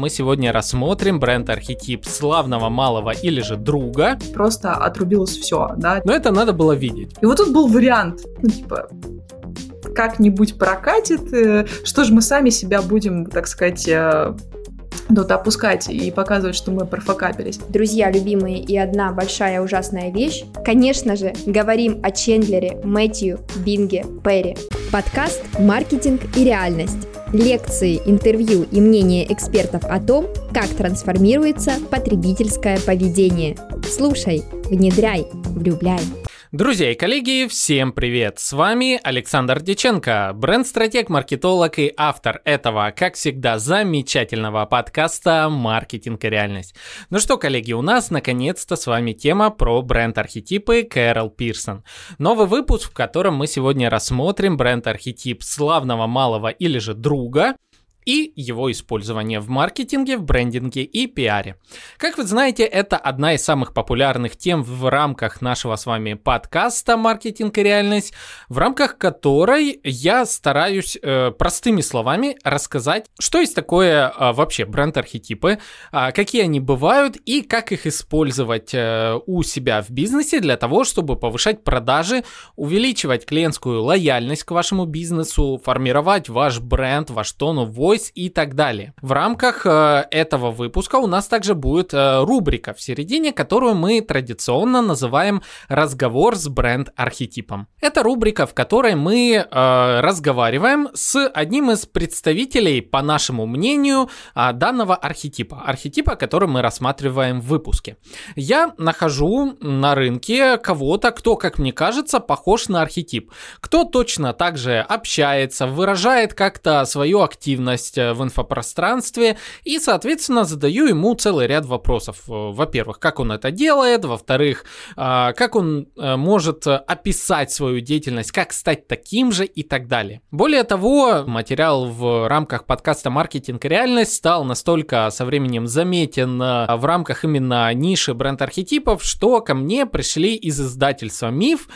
мы сегодня рассмотрим бренд-архетип славного малого или же друга. Просто отрубилось все, да. Но это надо было видеть. И вот тут был вариант, ну типа, как-нибудь прокатит, э, что же мы сами себя будем, так сказать, э, тут опускать и показывать, что мы профокапились. Друзья любимые и одна большая ужасная вещь. Конечно же, говорим о Чендлере, Мэтью, Бинге, Перри. Подкаст «Маркетинг и реальность». Лекции, интервью и мнения экспертов о том, как трансформируется потребительское поведение. Слушай, внедряй, влюбляй. Друзья и коллеги, всем привет! С вами Александр Деченко, бренд-стратег, маркетолог и автор этого, как всегда, замечательного подкаста «Маркетинг и реальность». Ну что, коллеги, у нас наконец-то с вами тема про бренд-архетипы Кэрол Пирсон. Новый выпуск, в котором мы сегодня рассмотрим бренд-архетип славного малого или же друга – и его использование в маркетинге, в брендинге и пиаре. Как вы знаете, это одна из самых популярных тем в рамках нашего с вами подкаста «Маркетинг и реальность», в рамках которой я стараюсь э, простыми словами рассказать, что есть такое э, вообще бренд-архетипы, э, какие они бывают и как их использовать э, у себя в бизнесе для того, чтобы повышать продажи, увеличивать клиентскую лояльность к вашему бизнесу, формировать ваш бренд, ваш of voice, Voice и так далее. В рамках э, этого выпуска у нас также будет э, рубрика в середине, которую мы традиционно называем «Разговор с бренд-архетипом». Это рубрика, в которой мы э, разговариваем с одним из представителей, по нашему мнению, э, данного архетипа. Архетипа, который мы рассматриваем в выпуске. Я нахожу на рынке кого-то, кто, как мне кажется, похож на архетип. Кто точно также общается, выражает как-то свою активность, активность э, в инфопространстве и, соответственно, задаю ему целый ряд вопросов. Э, во-первых, как он это делает, во-вторых, а, как он э, может описать свою деятельность, как стать таким же и так далее. Более того, материал в рамках подкаста «Маркетинг и реальность» стал настолько со временем заметен в рамках именно ниши бренд-архетипов, что ко мне пришли из издательства «Миф»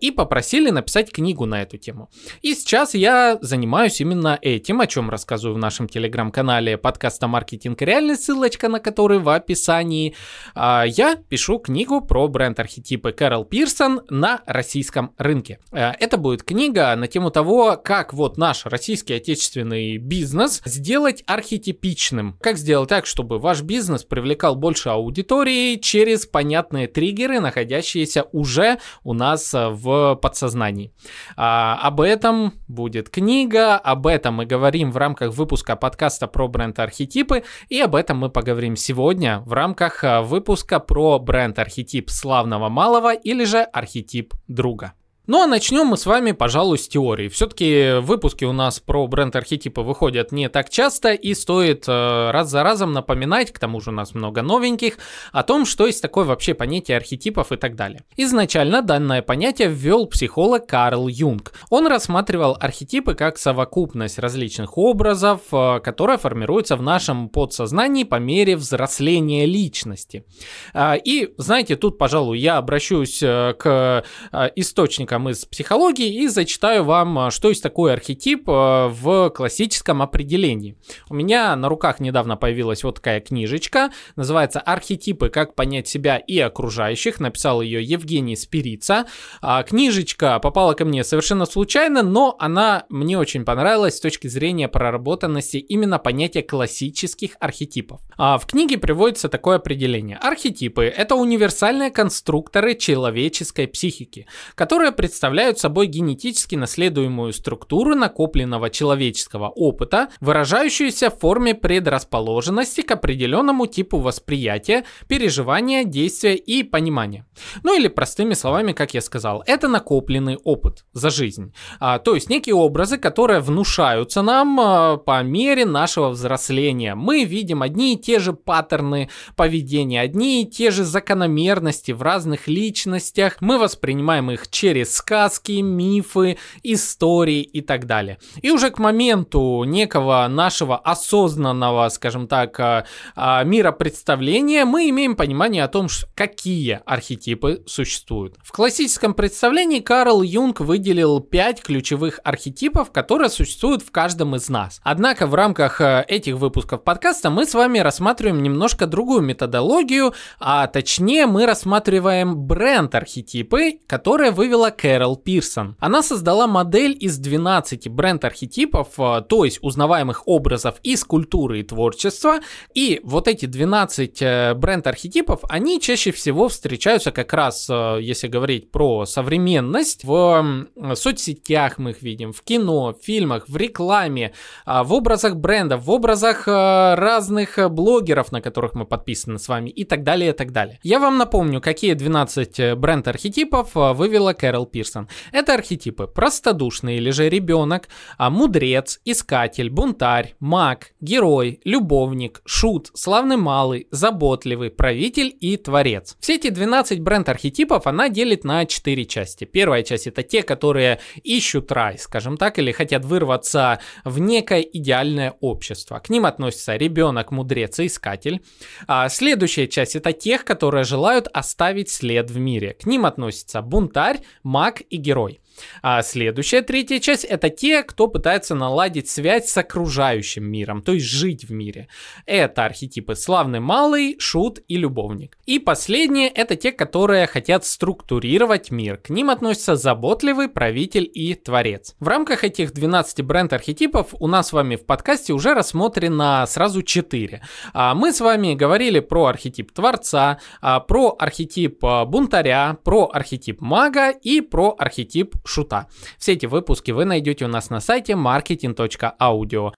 и попросили написать книгу на эту тему. И сейчас я занимаюсь именно этим, о чем рассказываю рассказываю в нашем телеграм-канале подкаста «Маркетинг реальность», ссылочка на который в описании. А, я пишу книгу про бренд-архетипы Кэрол Пирсон на российском рынке. А, это будет книга на тему того, как вот наш российский отечественный бизнес сделать архетипичным. Как сделать так, чтобы ваш бизнес привлекал больше аудитории через понятные триггеры, находящиеся уже у нас в подсознании. А, об этом будет книга, об этом мы говорим в рамках рамках выпуска подкаста про бренд-архетипы, и об этом мы поговорим сегодня в рамках э, выпуска про бренд-архетип славного малого или же архетип друга. Ну а начнем мы с вами, пожалуй, с теории. Все-таки выпуски у нас про бренд-архетипы выходят не так часто, и стоит э, раз за разом напоминать, к тому же у нас много новеньких, о том, что есть такое вообще понятие архетипов и так далее. Изначально данное понятие ввел психолог Карл Юнг. Он рассматривал архетипы как совокупность различных образов, э, которая формируется в нашем подсознании по мере взросления личности. Э, и, знаете, тут, пожалуй, я обращусь э, к э, источникам источником из психологии и зачитаю вам, а, что есть такой архетип а, в классическом определении. У меня на руках недавно появилась вот такая книжечка, называется «Архетипы. Как понять себя и окружающих». Написал ее Евгений Спирица. А, книжечка попала ко мне совершенно случайно, но она мне очень понравилась с точки зрения проработанности именно понятия классических архетипов. В книге приводится такое определение. Архетипы – это универсальные конструкторы человеческой психики, которые представляют собой генетически наследуемую структуру накопленного человеческого опыта, выражающуюся в форме предрасположенности к определенному типу восприятия, переживания, действия и понимания. Ну или простыми словами, как я сказал, это накопленный опыт за жизнь. А, то есть некие образы, которые внушаются нам а, по мере нашего взросления. Мы видим одни и те же паттерны поведения, одни и те же закономерности в разных личностях. Мы воспринимаем их через сказки, мифы, истории и так далее. И уже к моменту некого нашего осознанного, скажем так, а, а, миропредставления мы имеем понимание о том, какие архетипы существуют. В классическом представлении Карл Юнг выделил пять ключевых архетипов, которые существуют в каждом из нас. Однако в рамках э, этих выпусков подкаста мы с вами рассматриваем немножко другую методологию, а точнее мы рассматриваем бренд-архетипы, которые вывела Кэрол Пирсон. Она создала модель из 12 бренд-архетипов, э, то есть узнаваемых образов из культуры и творчества, и вот эти 12 э, бренд-архетипов, они чаще всего встречаются как раз, если говорить про современность, в соцсетях мы их видим, в кино, в фильмах, в рекламе, а, в образах брендов, в образах разных блогеров, на которых мы подписаны с вами и так далее, и так далее. Я вам напомню, какие 12 э, бренд-архетипов вывела Кэрол Пирсон. Это архетипы простодушный или же ребенок, мудрец, искатель, бунтарь, маг, герой, любовник, шут, славный малый, заботливый, правитель и творец. Все эти 12 бренд-архетипов она делит на 4 части. Первая часть это те, которые ищут рай, скажем так, или хотят вырваться в некое идеальное общество. К ним относятся ребенок, мудрец и искатель. А следующая часть это тех, которые желают оставить след в мире. К ним относятся бунтарь, маг и герой. А следующая, третья часть, это те, кто пытается наладить связь с окружающим миром, то есть жить в мире. Это архетипы славный малый, шут и любовник. И последние, это те, которые хотят структурировать мир. К ним относятся заботливый, правитель и творец. В рамках этих 12 бренд-архетипов у нас с вами в подкасте уже рассмотрено сразу 4. А мы с вами говорили про архетип творца, а, про архетип а, бунтаря, про архетип мага и про архетип шута. Все эти выпуски вы найдете у нас на сайте marketing.audio.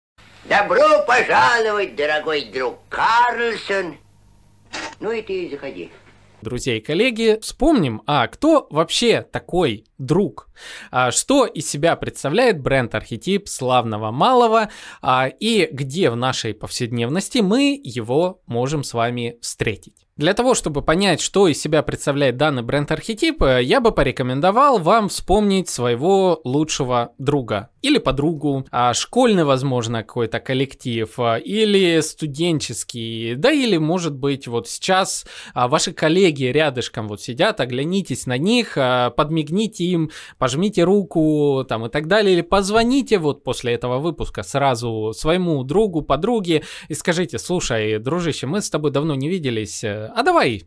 Добро пожаловать, дорогой друг Карлсон. Ну и ты заходи. Друзья и коллеги, вспомним, а кто вообще такой друг? А, что из себя представляет бренд-архетип славного малого а, и где в нашей повседневности мы его можем с вами встретить? Для того, чтобы понять, что из себя представляет данный бренд-архетип, э, я бы порекомендовал вам вспомнить своего лучшего друга или подругу, а школьный, возможно, какой-то коллектив, или студенческий, да или, может быть, вот сейчас ваши коллеги рядышком вот сидят, оглянитесь на них, подмигните им, пожмите руку там и так далее, или позвоните вот после этого выпуска сразу своему другу, подруге и скажите, слушай, дружище, мы с тобой давно не виделись, э, а давай.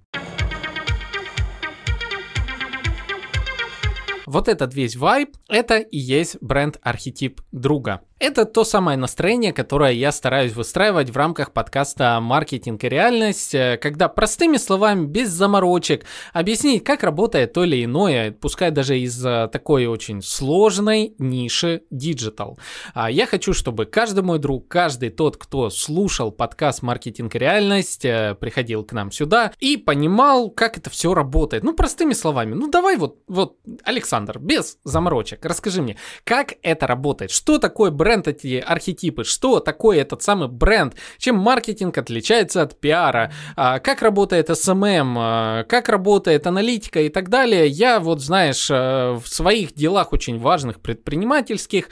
Вот этот весь вайб, это и есть бренд-архетип друга. Это то самое настроение, которое я стараюсь выстраивать в рамках подкаста «Маркетинг и реальность», э, когда простыми словами, без заморочек, объяснить, как работает то или иное, пускай даже из э, такой очень сложной ниши digital. А я хочу, чтобы каждый мой друг, каждый тот, кто слушал подкаст «Маркетинг и реальность», э, приходил к нам сюда и понимал, как это все работает. Ну, простыми словами, ну давай вот, вот, Александр, без заморочек, расскажи мне, как это работает, что такое бренд бренд эти архетипы, что такое этот самый бренд, чем маркетинг отличается от пиара, а, как работает SMM, а, как работает аналитика и так далее. Я вот, знаешь, э, в своих делах очень важных предпринимательских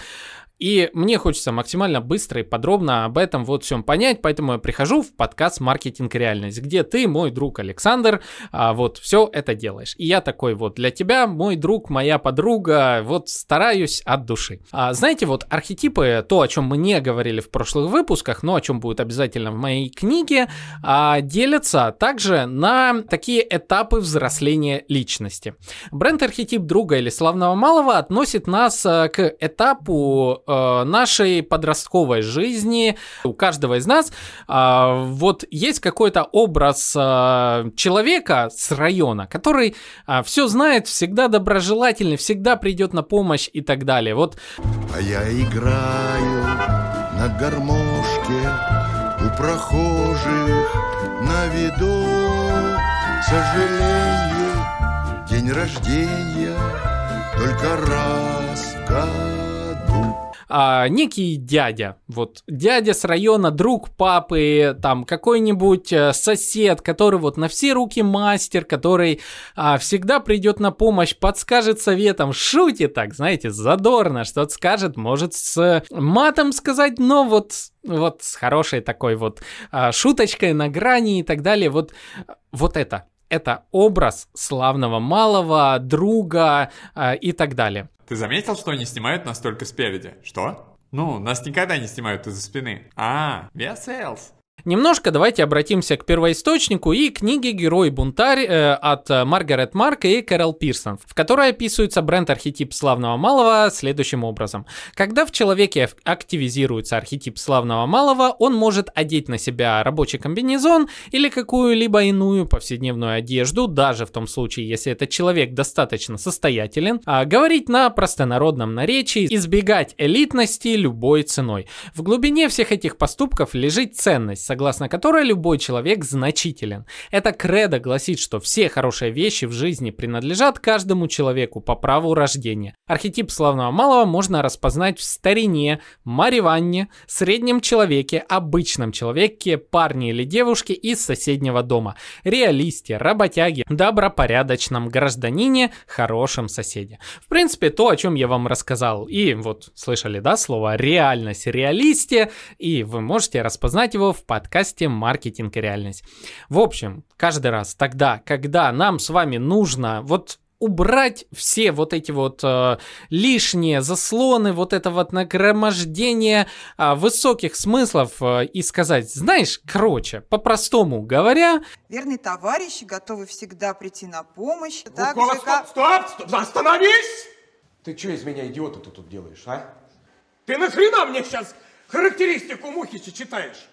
и мне хочется максимально быстро и подробно об этом вот всем понять, поэтому я прихожу в подкаст «Маркетинг реальность», где ты, мой друг Александр, а, вот все это делаешь. И я такой вот для тебя, мой друг, моя подруга, вот стараюсь от души. А, знаете, вот архетипы, то, о чем мы не говорили в прошлых выпусках, но о чем будет обязательно в моей книге, а, делятся также на такие этапы взросления личности. Бренд-архетип друга или славного малого относит нас а, к этапу э, нашей подростковой жизни, у каждого из нас, э, вот есть какой-то образ э, человека с района, который э, все знает, всегда доброжелательный, всегда придет на помощь и так далее. Вот. А я играю на гармошке у прохожих на виду, к сожалению, день рождения только раз в. А, некий дядя, вот дядя с района, друг папы, там какой-нибудь э, сосед, который вот на все руки мастер, который а, всегда придет на помощь, подскажет советом, шутит так, знаете, задорно, что-то скажет, может с матом сказать, но вот вот с хорошей такой вот а, шуточкой на грани и так далее. Вот, вот это. Это образ славного малого, друга а, и так далее. Ты заметил, что они снимают нас только спереди? Что? Ну, нас никогда не снимают из-за спины. А, Веселс. Немножко давайте обратимся к первоисточнику и книге «Герой-бунтарь» э, от Маргарет Марка и Кэрол Пирсон, в которой описывается бренд-архетип славного малого следующим образом. Когда в человеке активизируется архетип славного малого, он может одеть на себя рабочий комбинезон или какую-либо иную повседневную одежду, даже в том случае, если этот человек достаточно состоятелен, а говорить на простонародном наречии, избегать элитности любой ценой. В глубине всех этих поступков лежит ценность, согласно которой любой человек значителен. Эта кредо гласит, что все хорошие вещи в жизни принадлежат каждому человеку по праву рождения. Архетип славного малого можно распознать в старине, мареванне, среднем человеке, обычном человеке, парне или девушке из соседнего дома, реалисте, работяге, добропорядочном гражданине, хорошем соседе. В принципе, то, о чем я вам рассказал. И вот слышали, да, слово реальность, реалисте, и вы можете распознать его в подкасте «Маркетинг и реальность». В общем, каждый раз тогда, когда нам с вами нужно вот убрать все вот эти вот э, лишние заслоны, вот это вот нагромождение э, высоких смыслов э, и сказать, знаешь, короче, по-простому говоря... Верный товарищ, готовый всегда прийти на помощь. Ну, так стоп, же, как... стоп, стоп, остановись! Ты что из меня идиота -то тут делаешь, а? Ты нахрена мне сейчас характеристику Мухича читаешь?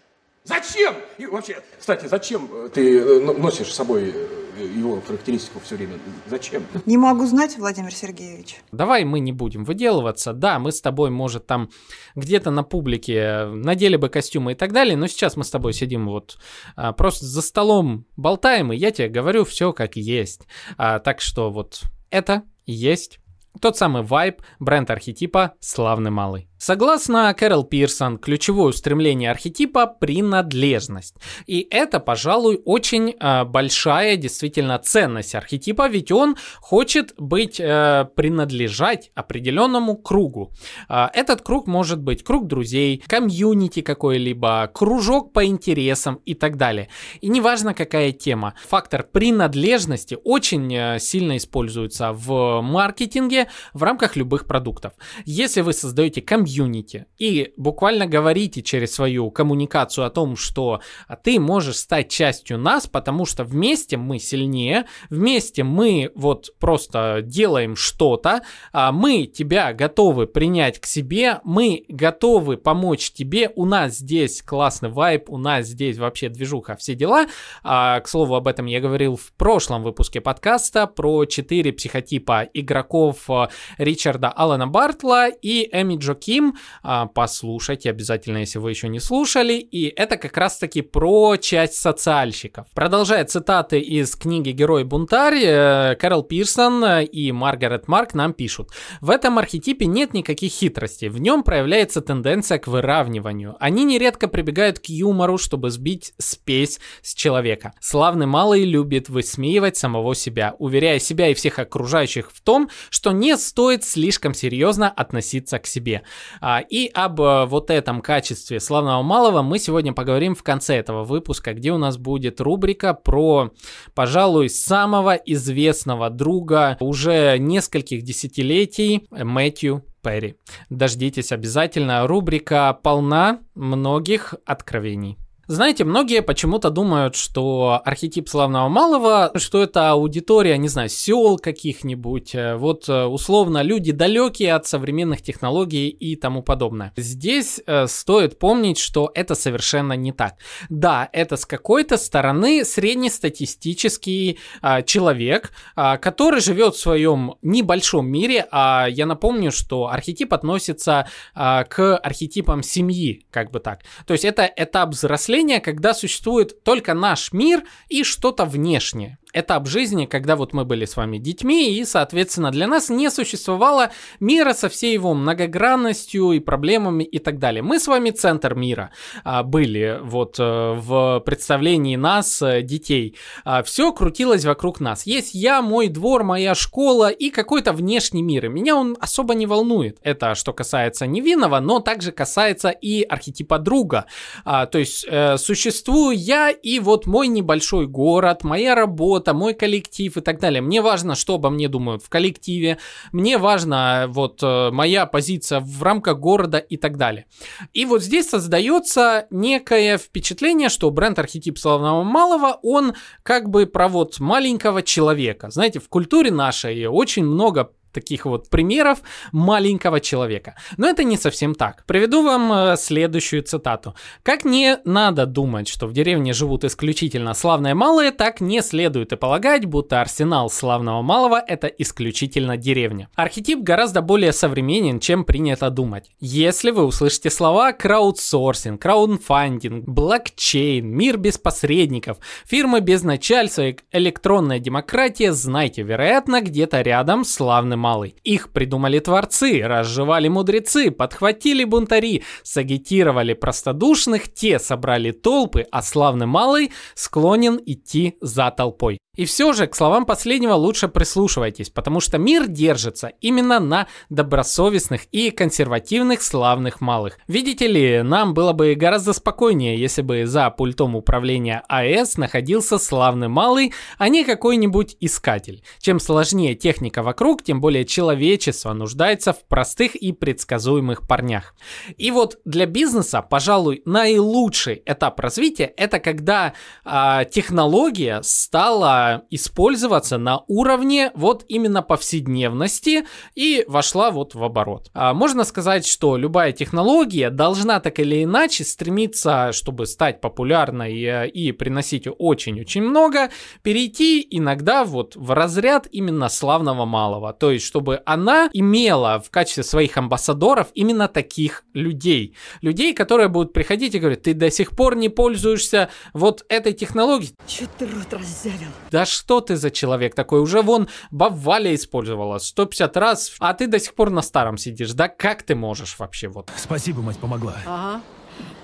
Зачем? И вообще, кстати, зачем э, ты э, носишь с собой э, его характеристику все время? Зачем? Не могу знать, Владимир Сергеевич. Давай мы не будем выделываться. Да, мы с тобой, может, там где-то на публике надели бы костюмы и так далее, но сейчас мы с тобой сидим вот а, просто за столом болтаем, и я тебе говорю все как есть. А, так что вот это есть тот самый вайб бренд архетипа «Славный малый». Согласно Кэрол Пирсон, ключевое устремление архетипа – принадлежность. И это, пожалуй, очень э, большая действительно ценность архетипа, ведь он хочет быть, э, принадлежать определенному кругу. Э, этот круг может быть круг друзей, комьюнити какой-либо, кружок по интересам и так далее. И неважно какая тема, фактор принадлежности очень э, сильно используется в маркетинге в рамках любых продуктов. Если вы создаете комьюнити, комьюнити. И буквально говорите через свою коммуникацию о том, что ты можешь стать частью нас, потому что вместе мы сильнее, вместе мы вот просто делаем что-то, а мы тебя готовы принять к себе, мы готовы помочь тебе, у нас здесь классный вайб, у нас здесь вообще движуха, все дела. А, к слову, об этом я говорил в прошлом выпуске подкаста про четыре психотипа игроков а, Ричарда Алана Бартла и Эми Джо Ким, Steam. А, послушайте обязательно, если вы еще не слушали. И это как раз-таки про часть социальщиков. Продолжая цитаты из книги «Герой-бунтарь», э, Кэрол Пирсон и Маргарет Марк нам пишут. В этом архетипе нет никаких хитростей. В нем проявляется тенденция к выравниванию. Они нередко прибегают к юмору, чтобы сбить спесь с человека. Славный малый любит высмеивать самого себя, уверяя себя и всех окружающих в том, что не стоит слишком серьезно относиться к себе. А, и об э, вот этом качестве славного малого мы сегодня поговорим в конце этого выпуска, где у нас будет рубрика про, пожалуй, самого известного друга уже нескольких десятилетий Мэтью Перри. Дождитесь обязательно. Рубрика полна многих откровений. Знаете, многие почему-то думают, что архетип славного малого, что это аудитория, не знаю, сел каких-нибудь, э, вот э, условно люди далекие от современных технологий и тому подобное. Здесь э, стоит помнить, что это совершенно не так. Да, это с какой-то стороны среднестатистический э, человек, э, который живет в своем небольшом мире, а я напомню, что архетип относится э, к архетипам семьи, как бы так. То есть это этап взросления мышления, когда существует только наш мир и что-то внешнее. Этап жизни, когда вот мы были с вами детьми, и, соответственно, для нас не существовало мира со всей его многогранностью и проблемами и так далее. Мы с вами центр мира а, были вот а, в представлении нас, а, детей. А, все крутилось вокруг нас. Есть я, мой двор, моя школа и какой-то внешний мир. И меня он особо не волнует. Это что касается невинного, но также касается и архетипа друга. А, то есть э, существую я и вот мой небольшой город, моя работа, мой коллектив и так далее. Мне важно, что обо мне думают в коллективе. Мне важно вот э, моя позиция в рамках города и так далее. И вот здесь создается некое впечатление, что бренд-архетип славного малого, он как бы про вот маленького человека. Знаете, в культуре нашей очень много таких вот примеров маленького человека. Но это не совсем так. Приведу вам э, следующую цитату. Как не надо думать, что в деревне живут исключительно славные малые, так не следует и полагать, будто арсенал славного малого это исключительно деревня. Архетип гораздо более современен, чем принято думать. Если вы услышите слова краудсорсинг, краудфандинг, блокчейн, мир без посредников, фирмы без начальства, электронная демократия, знайте, вероятно, где-то рядом славным малый. Их придумали творцы, разжевали мудрецы, подхватили бунтари, сагитировали простодушных, те собрали толпы, а славный малый склонен идти за толпой. И все же к словам последнего лучше прислушивайтесь, потому что мир держится именно на добросовестных и консервативных славных малых. Видите ли, нам было бы гораздо спокойнее, если бы за пультом управления АЭС находился славный малый, а не какой-нибудь искатель. Чем сложнее техника вокруг, тем более человечество нуждается в простых и предсказуемых парнях. И вот для бизнеса, пожалуй, наилучший этап развития это когда э, технология стала использоваться на уровне вот именно повседневности и вошла вот в оборот. А можно сказать, что любая технология должна так или иначе стремиться, чтобы стать популярной э, и приносить очень-очень много, перейти иногда вот в разряд именно славного малого. То есть, чтобы она имела в качестве своих амбассадоров именно таких людей. Людей, которые будут приходить и говорить, ты до сих пор не пользуешься вот этой технологией. Че ты рот раззявил? Да что ты за человек такой? Уже вон Баваля использовала 150 раз, а ты до сих пор на старом сидишь. Да как ты можешь вообще вот? Спасибо, мать, помогла. Ага.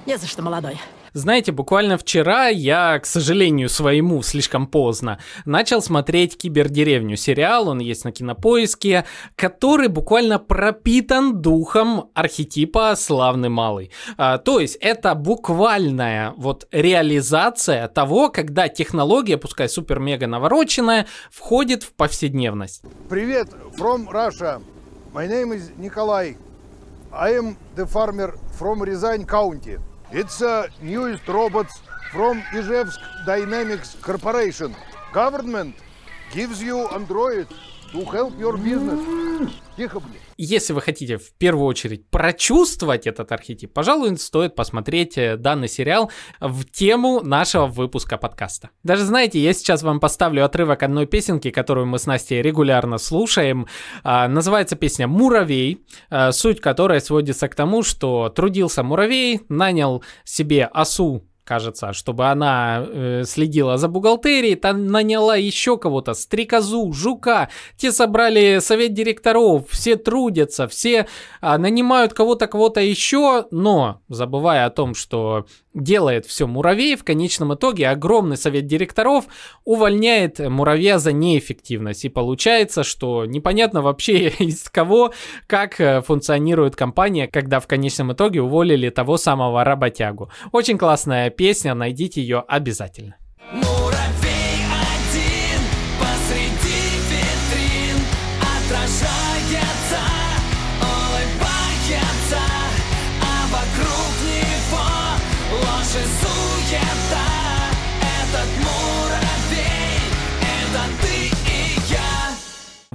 Не за что, молодой. Знаете, буквально вчера я, к сожалению своему, слишком поздно, начал смотреть «Кибердеревню» сериал, он есть на Кинопоиске, который буквально пропитан духом архетипа «Славный малый». А, то есть это буквальная вот реализация того, когда технология, пускай супер-мега навороченная, входит в повседневность. Привет, from Russia. My name is Nikolai. I am the farmer from Рязань County. It's a newest robots from Izhevsk Dynamics Corporation. Government gives you Android. To help your business. Тихо, блин. Если вы хотите в первую очередь прочувствовать этот архетип, пожалуй, стоит посмотреть э, данный сериал в тему нашего выпуска подкаста. Даже знаете, я сейчас вам поставлю отрывок одной песенки, которую мы с Настей регулярно слушаем. А, называется песня «Муравей», а, суть которой сводится к тому, что трудился муравей, нанял себе осу кажется, чтобы она э, следила за бухгалтерией, там наняла еще кого-то, стрекозу, жука, те собрали совет директоров, все трудятся, все э, нанимают кого-то, кого-то еще, но забывая о том, что делает все муравей, в конечном итоге огромный совет директоров увольняет муравья за неэффективность. И получается, что непонятно вообще из кого, как э, функционирует компания, когда в конечном итоге уволили того самого работягу. Очень классная песня, найдите ее обязательно. Муравей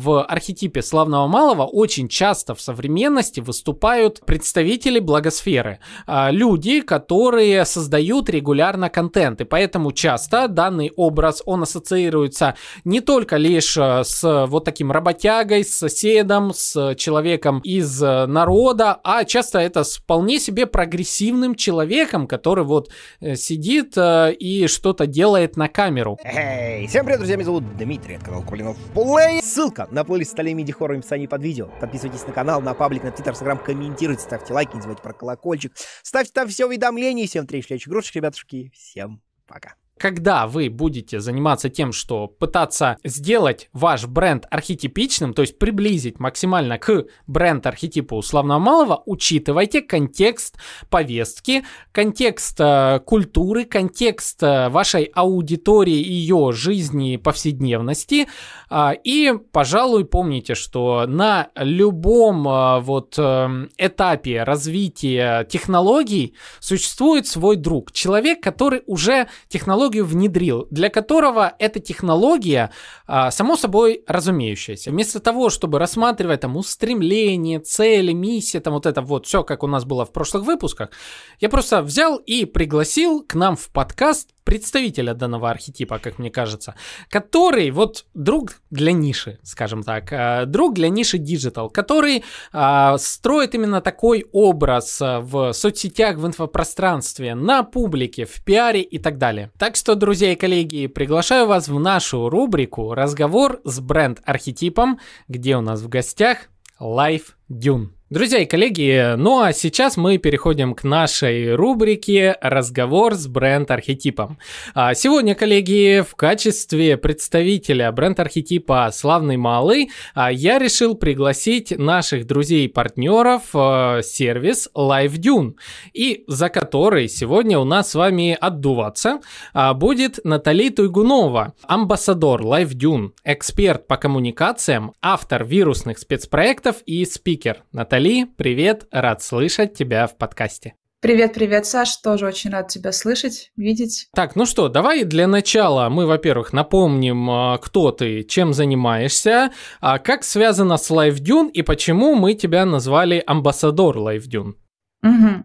в архетипе славного малого очень часто в современности выступают представители благосферы. А, люди, которые создают регулярно контент. И поэтому часто данный образ, он ассоциируется не только лишь э, с вот таким работягой, с соседом, с человеком из э, народа, а часто это с вполне себе прогрессивным человеком, который вот э, сидит и что-то делает на камеру. Эй, всем привет, друзья, меня зовут Дмитрий, это канал Кулинов Плей. Ссылка на плейлист столе миди хоррор в описании под видео. Подписывайтесь на канал, на паблик, на твиттер, инстаграм, комментируйте, ставьте лайки, не забывайте про колокольчик. Ставьте там все уведомления. Всем встреч, следующих игрушек, ребятушки. Всем пока когда вы будете заниматься тем, что пытаться сделать ваш бренд архетипичным, то есть приблизить максимально к бренд-архетипу славного малого, учитывайте контекст повестки, контекст э, культуры, контекст э, вашей аудитории, ее жизни, повседневности. Э, и, пожалуй, помните, что на любом э, вот э, этапе развития технологий существует свой друг, человек, который уже технологии технологию внедрил, для которого эта технология, а, само собой разумеющаяся. Вместо того, чтобы рассматривать там устремление, цели, миссия, там вот это вот все, как у нас было в прошлых выпусках, я просто взял и пригласил к нам в подкаст представителя данного архетипа, как мне кажется, который вот друг для ниши, скажем так, э, друг для ниши digital, который а, строит именно такой образ э, в соцсетях, в инфопространстве, на публике, в пиаре и так далее. Так что, друзья и коллеги, приглашаю вас в нашу рубрику «Разговор с бренд-архетипом», где у нас в гостях Life Dune. Друзья и коллеги, ну а сейчас мы переходим к нашей рубрике «Разговор с бренд-архетипом». А сегодня, коллеги, в качестве представителя бренд-архетипа «Славный малый» а, я решил пригласить наших друзей и партнеров а, сервис LiveDune, и за который сегодня у нас с вами отдуваться будет Натали Туйгунова, амбассадор LiveDune, эксперт по коммуникациям, автор вирусных спецпроектов и спикер. Наталья Натали, привет, рад слышать тебя в подкасте. Привет, привет, Саш, тоже очень рад тебя слышать, видеть. Так, ну что, давай для начала мы, во-первых, напомним, а, кто ты, чем занимаешься, а как связано с LiveDune и почему мы тебя назвали амбассадор LiveDune. Угу.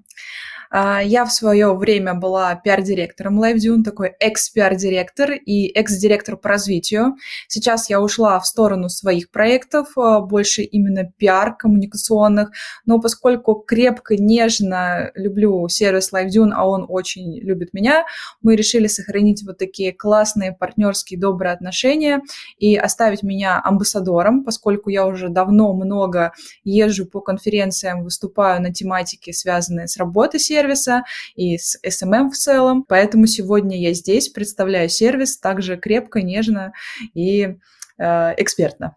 А, я в свое время была пиар-директором LiveDune, такой экс-пиар-директор и экс-директор по развитию. Сейчас я ушла в сторону своих проектов, а, больше именно пиар коммуникационных, но поскольку крепко, нежно люблю сервис LiveDune, а он очень любит меня, мы решили сохранить вот такие классные партнерские добрые отношения и оставить меня амбассадором, поскольку я уже давно много езжу по конференциям, выступаю на тематике, связанные с работой сервиса, и с SMM в целом. Поэтому сегодня я здесь представляю сервис также крепко, нежно и э, экспертно.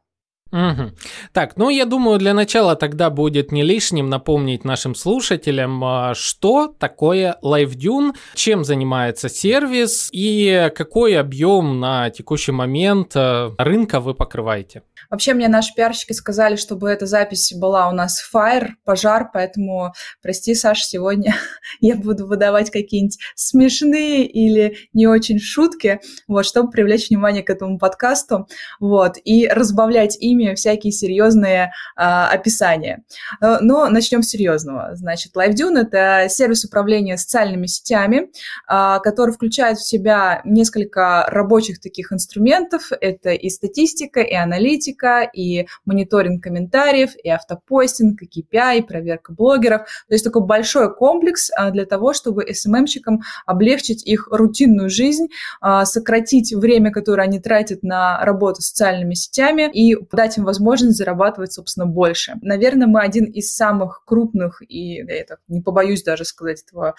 Угу. Так, ну я думаю, для начала тогда будет не лишним напомнить нашим слушателям, а, что такое LiveDune, чем занимается сервис и какой объем на текущий момент э, рынка вы покрываете. Вообще мне наши пиарщики сказали, чтобы эта запись была у нас fire, пожар, поэтому, прости, Саша, сегодня я буду выдавать какие-нибудь смешные или не очень шутки, вот, чтобы привлечь внимание к этому подкасту, вот, и разбавлять ими всякие серьезные а, описания. Э, но начнем с серьезного. Значит, LiveDune — это сервис управления социальными сетями, а, который включает в себя несколько рабочих таких инструментов. Это и статистика, и аналитика, аналитика, и мониторинг комментариев, и автопостинг, и KPI, и проверка блогеров. То есть такой большой комплекс а, для того, чтобы SMM-щикам облегчить их рутинную жизнь, а, сократить время, которое они тратят на работу с социальными сетями и дать им возможность зарабатывать, собственно, больше. Наверное, мы один из самых крупных, и я так не побоюсь даже сказать этого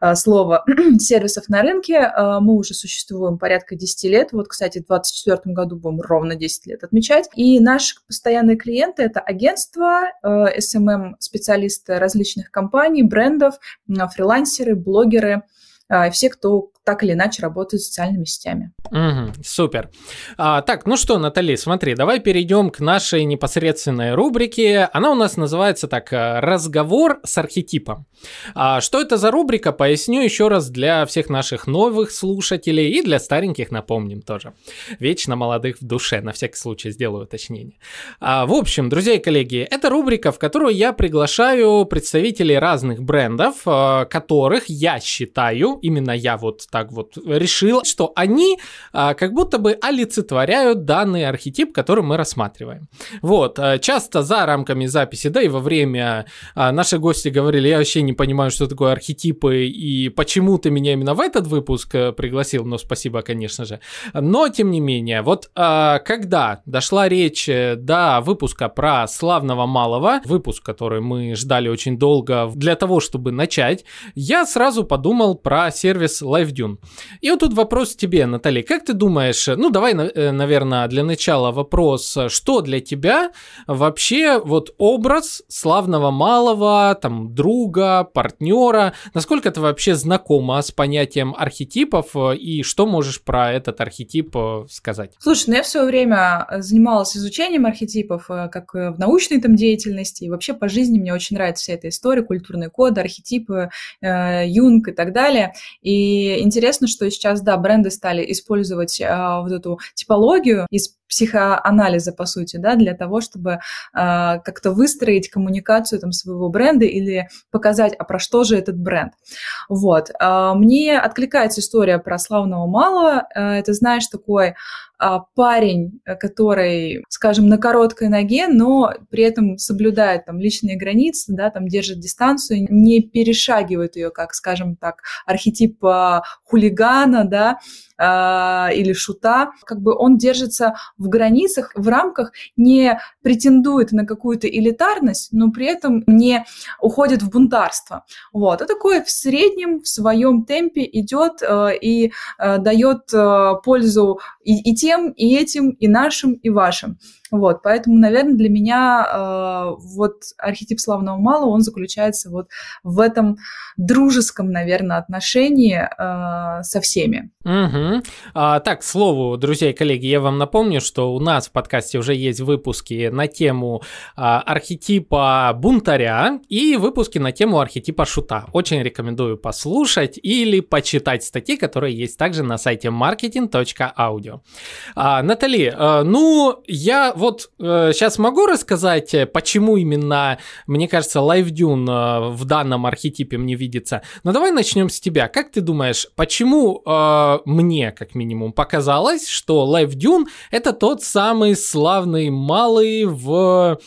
а, слова, сервисов на рынке. Мы уже существуем порядка 10 лет. Вот, кстати, в 2024 году будем ровно 10 лет отмечать. И наши постоянные клиенты – это агентства, SMM-специалисты э, различных компаний, брендов, фрилансеры, блогеры, э, все, кто так или иначе работают с социальными сетями. Угу, супер. А, так, ну что, Натали, смотри, давай перейдем к нашей непосредственной рубрике. Она у нас называется так э, «Разговор с архетипом». А, что это за рубрика, поясню еще раз для всех наших новых слушателей и для стареньких напомним тоже. Вечно молодых в душе, на всякий случай сделаю уточнение. А, в общем, друзья и коллеги, это рубрика, в которую я приглашаю представителей разных брендов, а, которых я считаю, именно я вот так вот решил, что они а, как будто бы олицетворяют данный архетип, который мы рассматриваем. Вот, а, часто за рамками записи, да и во время а, наши гости говорили, я вообще не понимаю, что такое архетипы и почему ты меня именно в этот выпуск э, пригласил, но спасибо, конечно же. Но, тем не менее, вот а, когда дошла речь э, до выпуска про славного малого, выпуск, который мы ждали очень долго для того, чтобы начать, я сразу подумал про сервис LiveDune. И вот тут вопрос тебе, Наталья, как ты думаешь, ну давай, э, наверное, для начала вопрос, что для тебя вообще вот образ славного малого, там, друга, партнера, насколько ты вообще знакома с понятием архетипов э, и что можешь про этот архетип э, сказать? Слушай, ну я все время занималась изучением архетипов, как в научной там деятельности, и вообще по жизни мне очень нравится вся эта история, культурные коды, архетипы, Юнг и так далее. И интересно, что сейчас, да, бренды стали использовать а, вот эту типологию из психоанализа, по сути, да, для того, чтобы э, как-то выстроить коммуникацию там своего бренда или показать, а про что же этот бренд. Вот. Э, мне откликается история про славного малого. Э, это, знаешь, такой а, парень, который, скажем, на короткой ноге, но при этом соблюдает там личные границы, да, там держит дистанцию, не перешагивает ее, как, скажем так, архетип а, хулигана, да, а, или шута, как бы он держится в границах, в рамках, не претендует на какую-то элитарность, но при этом не уходит в бунтарство. Вот. А такой в среднем, в своем темпе идет э, и э, дает э, пользу и, и тем, и этим, и нашим, и вашим. Вот, поэтому, наверное, для меня э, вот архетип славного малого, он заключается вот в этом дружеском, наверное, отношении э, со всеми. Угу. А, так, к слову, друзья и коллеги, я вам напомню, что у нас в подкасте уже есть выпуски на тему а, архетипа бунтаря и выпуски на тему архетипа шута. Очень рекомендую послушать или почитать статьи, которые есть также на сайте marketing.audio. А, Натали, а, ну, я вот э, сейчас могу рассказать, э, почему именно, мне кажется, LiveDune э, в данном архетипе мне видится. Но давай начнем с тебя. Как ты думаешь, почему э, мне, как минимум, показалось, что LiveDune это тот самый славный малый в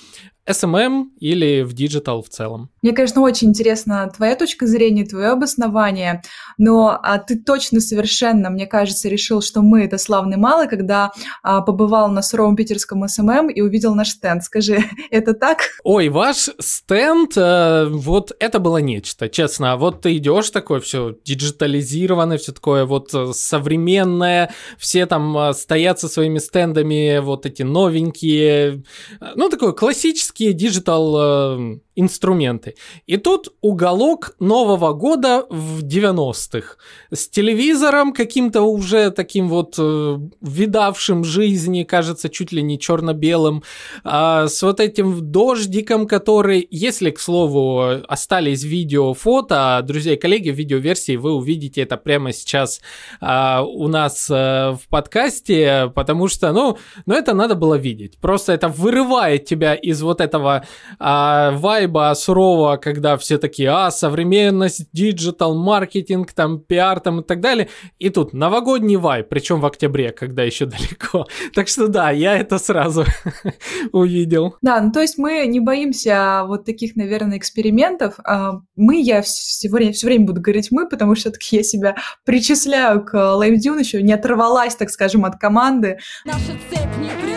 SMM или в digital в целом? Мне, конечно, очень интересна твоя точка зрения, твое обоснование, но а, ты точно совершенно, мне кажется, решил, что мы это славный малый, когда а, побывал на суровом питерском SMM и увидел наш стенд. Скажи, это так? Ой, ваш стенд, э, вот это было нечто, честно. Вот ты идешь такой, все диджитализированное, все такое вот э, современное, все там э, стоят со своими стендами, вот эти новенькие, э, ну, такой классический digital инструменты. И тут уголок Нового года в 90-х с телевизором каким-то уже таким вот э, видавшим жизни, кажется, чуть ли не черно-белым, э, с вот этим дождиком, который, если, к слову, остались видео, фото, друзья и коллеги, в видеоверсии вы увидите это прямо сейчас э, у нас э, в подкасте, потому что, ну, ну, это надо было видеть. Просто это вырывает тебя из вот этого э, вайба сурового, когда все такие, а, современность, digital, маркетинг, там, пиар, там и так далее. И тут новогодний вайб, причем в октябре, когда еще далеко. Так что да, я это сразу увидел. Да, ну то есть мы не боимся вот таких, наверное, экспериментов. А, мы, я все время, все время буду говорить мы, потому что все-таки я себя причисляю к LiveDune, еще не оторвалась, так скажем, от команды. Наша цепь не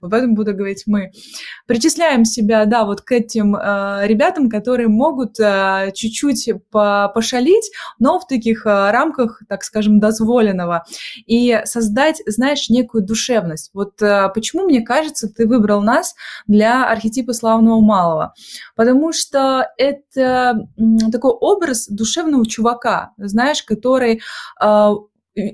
поэтому буду говорить мы. Причисляем себя, да, вот к этим э, ребятам, которые могут э, чуть-чуть по пошалить, но в таких э, рамках, так скажем, дозволенного. И создать, знаешь, некую душевность. Вот э, почему, мне кажется, ты выбрал нас для архетипа славного малого? Потому что это м, такой образ душевного чувака, знаешь, который э,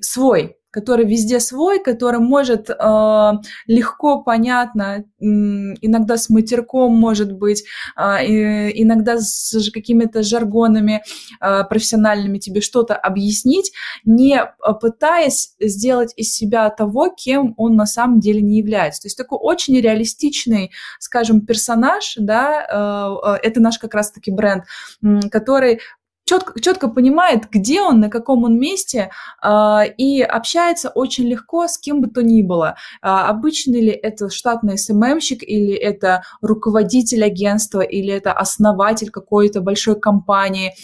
свой, который везде свой, который может э, легко, понятно, э, иногда с матерком, может быть, э, иногда с какими-то жаргонами э, профессиональными тебе что-то объяснить, не пытаясь сделать из себя того, кем он на самом деле не является. То есть такой очень реалистичный, скажем, персонаж, да, э, это наш как раз-таки бренд, который четко, четко понимает, где он, на каком он месте, э, и общается очень легко с кем бы то ни было. Э, обычно ли это штатный СММщик, или это руководитель агентства, или это основатель какой-то большой компании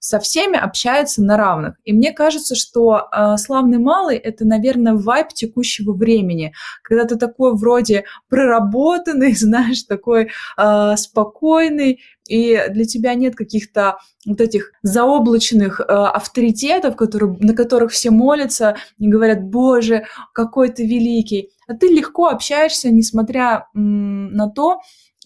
со всеми общается на равных. И мне кажется, что э, славный малый это, наверное, вайб текущего времени, когда ты такой вроде проработанный, знаешь, такой э, спокойный, и для тебя нет каких-то вот этих заоблачных э, авторитетов, которые, на которых все молятся и говорят, боже, какой ты великий. А ты легко общаешься, несмотря м, на то,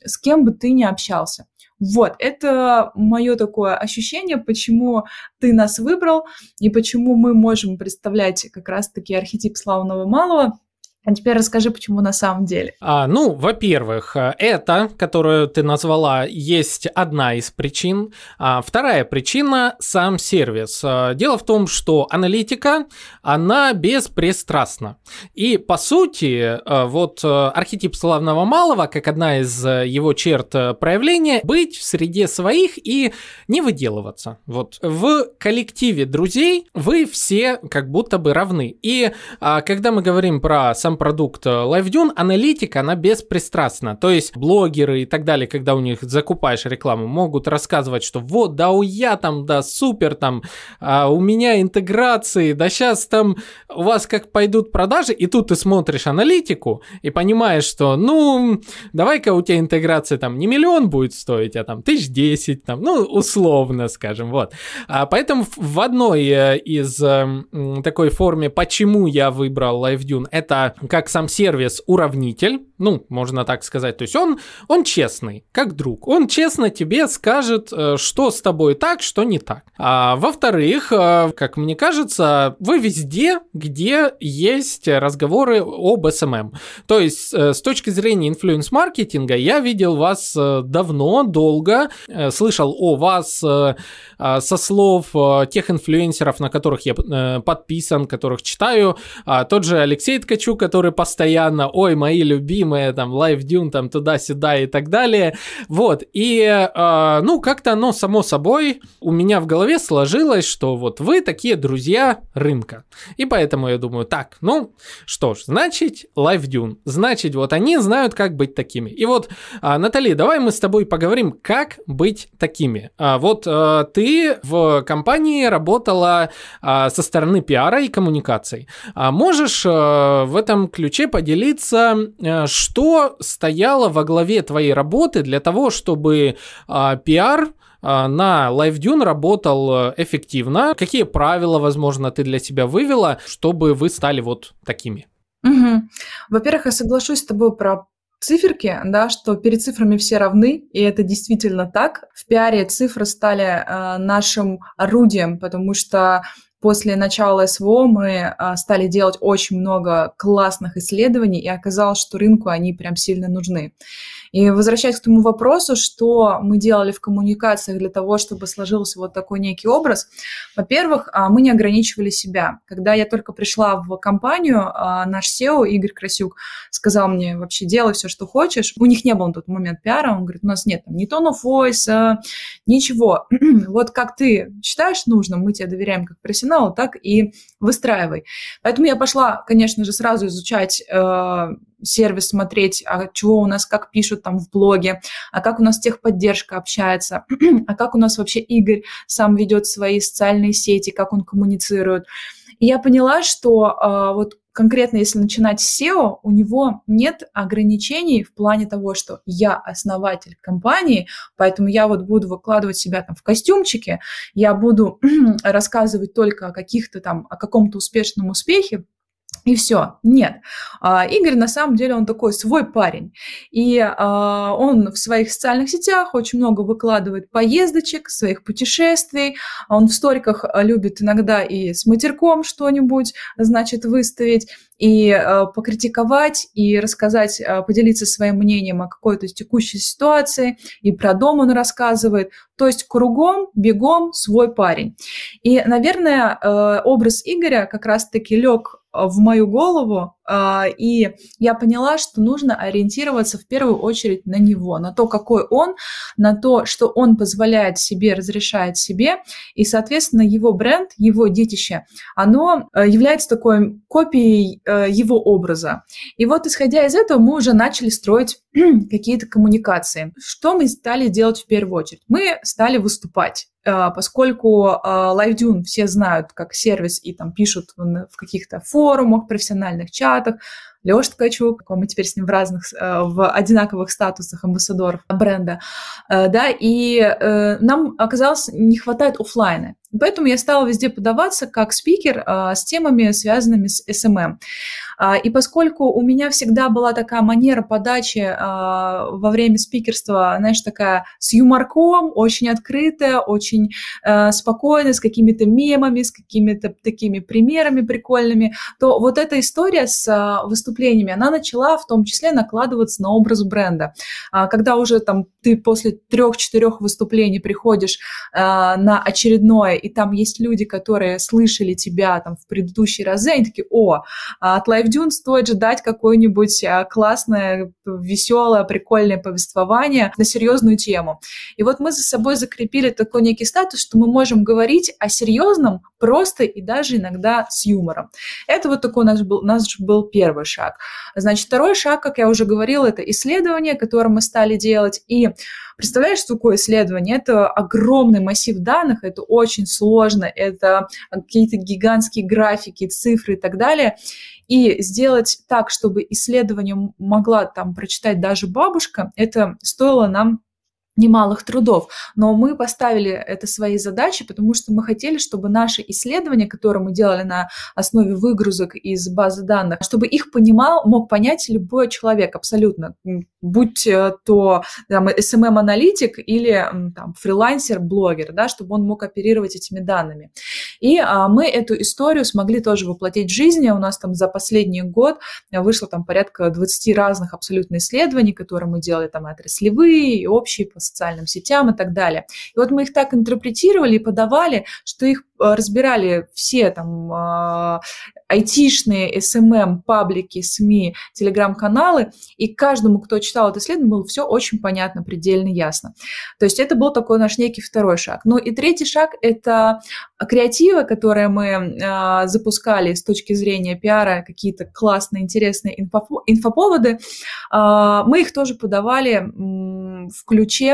с кем бы ты ни общался. Вот, это мое такое ощущение, почему ты нас выбрал и почему мы можем представлять как раз-таки архетип славного малого а теперь расскажи, почему на самом деле. А, ну, во-первых, э, это, которую ты назвала, есть одна из причин. А вторая причина – сам сервис. А, дело в том, что аналитика, она беспристрастна. И, по сути, э, вот э, архетип славного малого, как одна из его черт проявления, быть в среде своих и не выделываться. Вот в коллективе друзей вы все как будто бы равны. И а, когда мы говорим про сам сам продукт LiveDune, аналитика, она беспристрастна. То есть блогеры и так далее, когда у них закупаешь рекламу, могут рассказывать, что вот, да у я там, да супер, там, а у меня интеграции, да сейчас там у вас как пойдут продажи, и тут ты смотришь аналитику и понимаешь, что, ну, давай-ка у тебя интеграция там не миллион будет стоить, а там тысяч десять, там, ну, условно, скажем, вот. А поэтому в одной э, из э, такой форме, почему я выбрал LiveDune, это как сам сервис уравнитель, ну, можно так сказать, то есть он, он честный, как друг, он честно тебе скажет, э, что с тобой так, что не так. А во-вторых, э, как мне кажется, вы везде, где есть разговоры об SMM. То есть э, с точки зрения инфлюенс-маркетинга я видел вас давно, долго, слышал о вас со слов тех инфлюенсеров, на которых я подписан, которых читаю. А тот же Алексей Ткачук, который постоянно, ой, мои любимые, там, Live Dune, там, туда-сюда и так далее. Вот, и, э, ну, как-то оно само собой у меня в голове сложилось, что вот вы такие друзья рынка. И поэтому я думаю, так, ну, что ж, значит, Live Dune. Значит, вот они знают, как быть такими. И вот, э, Натали, давай мы с тобой поговорим, как быть такими. Э, вот э, ты в компании работала э, со стороны пиара и коммуникаций. А можешь э, в этом этом ключе поделиться, э, что стояло во главе твоей работы для того, чтобы а, пиар а, на LiveDune работал э, эффективно? Какие правила, возможно, ты для себя вывела, чтобы вы стали вот такими? Угу. Во-первых, я соглашусь с тобой про циферки, да, что перед цифрами все равны, и это действительно так. В пиаре цифры стали э, нашим орудием, потому что после начала СВО мы а, стали делать очень много классных исследований, и оказалось, что рынку они прям сильно нужны. И возвращаясь к тому вопросу, что мы делали в коммуникациях для того, чтобы сложился вот такой некий образ, во-первых, а, мы не ограничивали себя. Когда я только пришла в компанию, а, наш SEO Игорь Красюк сказал мне вообще делай все, что хочешь. У них не было на тот момент пиара, он говорит, у нас нет там, ни tone of voice, ничего. вот как ты считаешь нужным, мы тебе доверяем как профессионалу, так и выстраивай. Поэтому я пошла, конечно же, сразу изучать э, сервис смотреть, а чего у нас, как пишут там в блоге, а как у нас техподдержка общается, а как у нас вообще Игорь сам ведет свои социальные сети, как он коммуницирует. И я поняла, что а, вот конкретно если начинать с SEO, у него нет ограничений в плане того, что я основатель компании, поэтому я вот буду выкладывать себя там в костюмчике, я буду рассказывать только о каких-то там, о каком-то успешном успехе, и все. Нет. А, Игорь, на самом деле, он такой свой парень. И а, он в своих социальных сетях очень много выкладывает поездочек, своих путешествий. Он в сториках любит иногда и с матерком что-нибудь, значит, выставить и э, покритиковать, и рассказать, э, поделиться своим мнением о какой-то текущей ситуации, и про дом он рассказывает. То есть кругом, бегом свой парень. И, наверное, э, образ Игоря как раз-таки лег в мою голову, и я поняла, что нужно ориентироваться в первую очередь на него, на то, какой он, на то, что он позволяет себе, разрешает себе, и, соответственно, его бренд, его детище, оно э, является такой копией э, его образа. И вот, исходя из этого, мы уже начали строить какие-то коммуникации. Что мы стали делать в первую очередь? Мы стали выступать поскольку LiveDune все знают как сервис и там пишут в каких-то форумах, профессиональных чатах, Леша Ткачук, мы теперь с ним в разных, э, в одинаковых статусах амбассадоров бренда, э, да, и э, нам оказалось не хватает офлайна. Поэтому я стала везде подаваться как спикер с темами, связанными с SMM. А, и поскольку у меня всегда была такая манера подачи во время спикерства, знаешь, такая с юморком, очень открытая, очень спокойная, с какими-то мемами, с какими-то такими примерами прикольными, то вот эта история с а, выступлениями, она начала в том числе накладываться на образ бренда. Когда уже там ты после трех-четырех выступлений приходишь на очередное, и там есть люди, которые слышали тебя там в предыдущие разы, они такие, о, от Live Дюн стоит ждать какое-нибудь а, классное, веселое, прикольное повествование на серьезную тему. И вот мы за собой закрепили такой некий статус, что мы можем говорить о серьезном просто и даже иногда с юмором. Это вот такой у нас был, у нас был первый шаг. Значит, второй шаг, как я уже говорила, это исследование, которое мы стали делать. И представляешь, что такое исследование? Это огромный массив данных, это очень сложно, это какие-то гигантские графики, цифры и так далее. И сделать так, чтобы исследование могла там прочитать даже бабушка, это стоило нам немалых трудов, но мы поставили это своей задачей, потому что мы хотели, чтобы наши исследования, которые мы делали на основе выгрузок из базы данных, чтобы их понимал, мог понять любой человек абсолютно, будь то там, SMM-аналитик или там, фрилансер, блогер, да, чтобы он мог оперировать этими данными. И а, мы эту историю смогли тоже воплотить в жизни. У нас там за последний год вышло там порядка 20 разных абсолютно исследований, которые мы делали там отраслевые, и общие по социальным сетям и так далее. И вот мы их так интерпретировали и подавали, что их э, разбирали все там э, айтишные, SMM, паблики, СМИ, телеграм-каналы, и каждому, кто читал это исследование, было все очень понятно, предельно ясно. То есть это был такой наш некий второй шаг. Ну и третий шаг – это креативы, которые мы э, запускали с точки зрения пиара, какие-то классные, интересные инфо инфоповоды, э, мы их тоже подавали в ключе Э,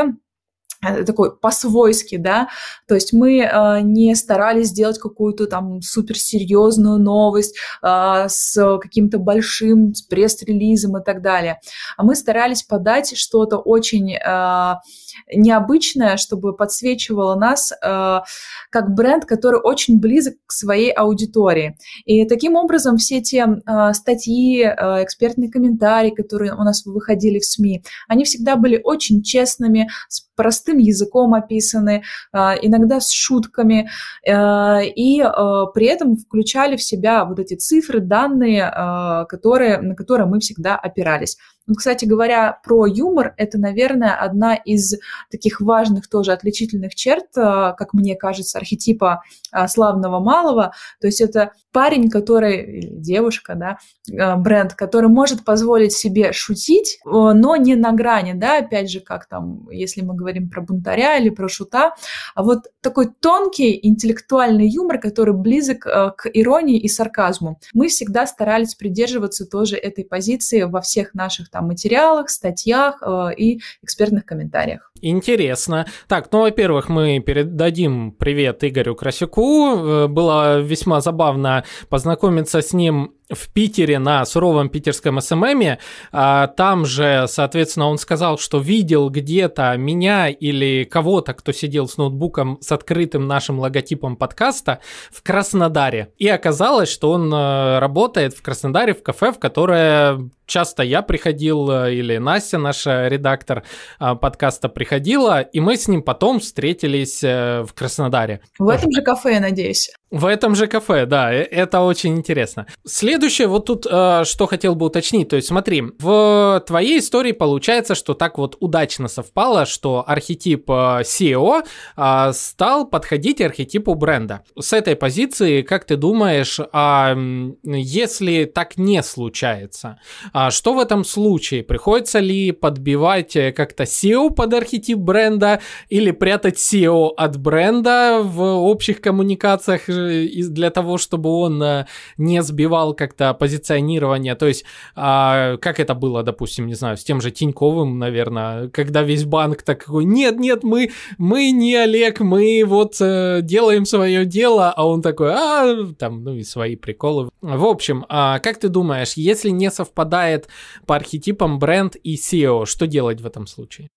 такой по-свойски, да, то есть мы э, не старались сделать какую-то там суперсерьезную новость э, с каким-то большим пресс-релизом и так далее, а мы старались подать что-то очень э, необычное, чтобы подсвечивало нас э, как бренд, который очень близок к своей аудитории. И таким образом все те э, статьи, э, экспертные комментарии, которые у нас выходили в СМИ, они всегда были очень честными, с простым языком описаны, а, иногда с шутками, а, и а, при этом включали в себя вот эти цифры, данные, которые, на которые мы всегда опирались. Вот, кстати говоря, про юмор, это, наверное, одна из таких важных тоже отличительных черт, как мне кажется, архетипа славного малого. То есть это парень, который, или девушка, да, бренд, который может позволить себе шутить, но не на грани, да, опять же, как там, если мы говорим про бунтаря или про шута, а вот такой тонкий интеллектуальный юмор, который близок к иронии и сарказму. Мы всегда старались придерживаться тоже этой позиции во всех наших там материалах, статьях э, и экспертных комментариях. Интересно. Так, ну, во-первых, мы передадим привет Игорю Красюку. Э, было весьма забавно познакомиться с ним в Питере на суровом питерском СММе. А, там же, соответственно, он сказал, что видел где-то меня или кого-то, кто сидел с ноутбуком с открытым нашим логотипом подкаста в Краснодаре. И оказалось, что он э, работает в Краснодаре в кафе, в которое часто я приходил, э, или Настя, наш редактор э, подкаста, приходила, и мы с ним потом встретились в Краснодаре. В этом же кафе, я надеюсь. В этом же кафе, да, это очень интересно. Следующее, вот тут э, что хотел бы уточнить, то есть смотри, в твоей истории получается, что так вот удачно совпало, что архетип э, SEO э, стал подходить архетипу бренда. С этой позиции, как ты думаешь, э, если так не случается, э, что в этом случае? Приходится ли подбивать э, как-то SEO под архетип бренда или прятать SEO от бренда в общих коммуникациях для того, чтобы он э, не сбивал как-то позиционирование. То есть, а, как это было, допустим, не знаю, с тем же Тиньковым, наверное, когда весь банк такой, нет, нет, мы, мы не Олег, мы вот э, делаем свое дело, а он такой, а, там, ну и свои приколы. В общем, а, как ты думаешь, если не совпадает по архетипам бренд и SEO, что делать в этом случае?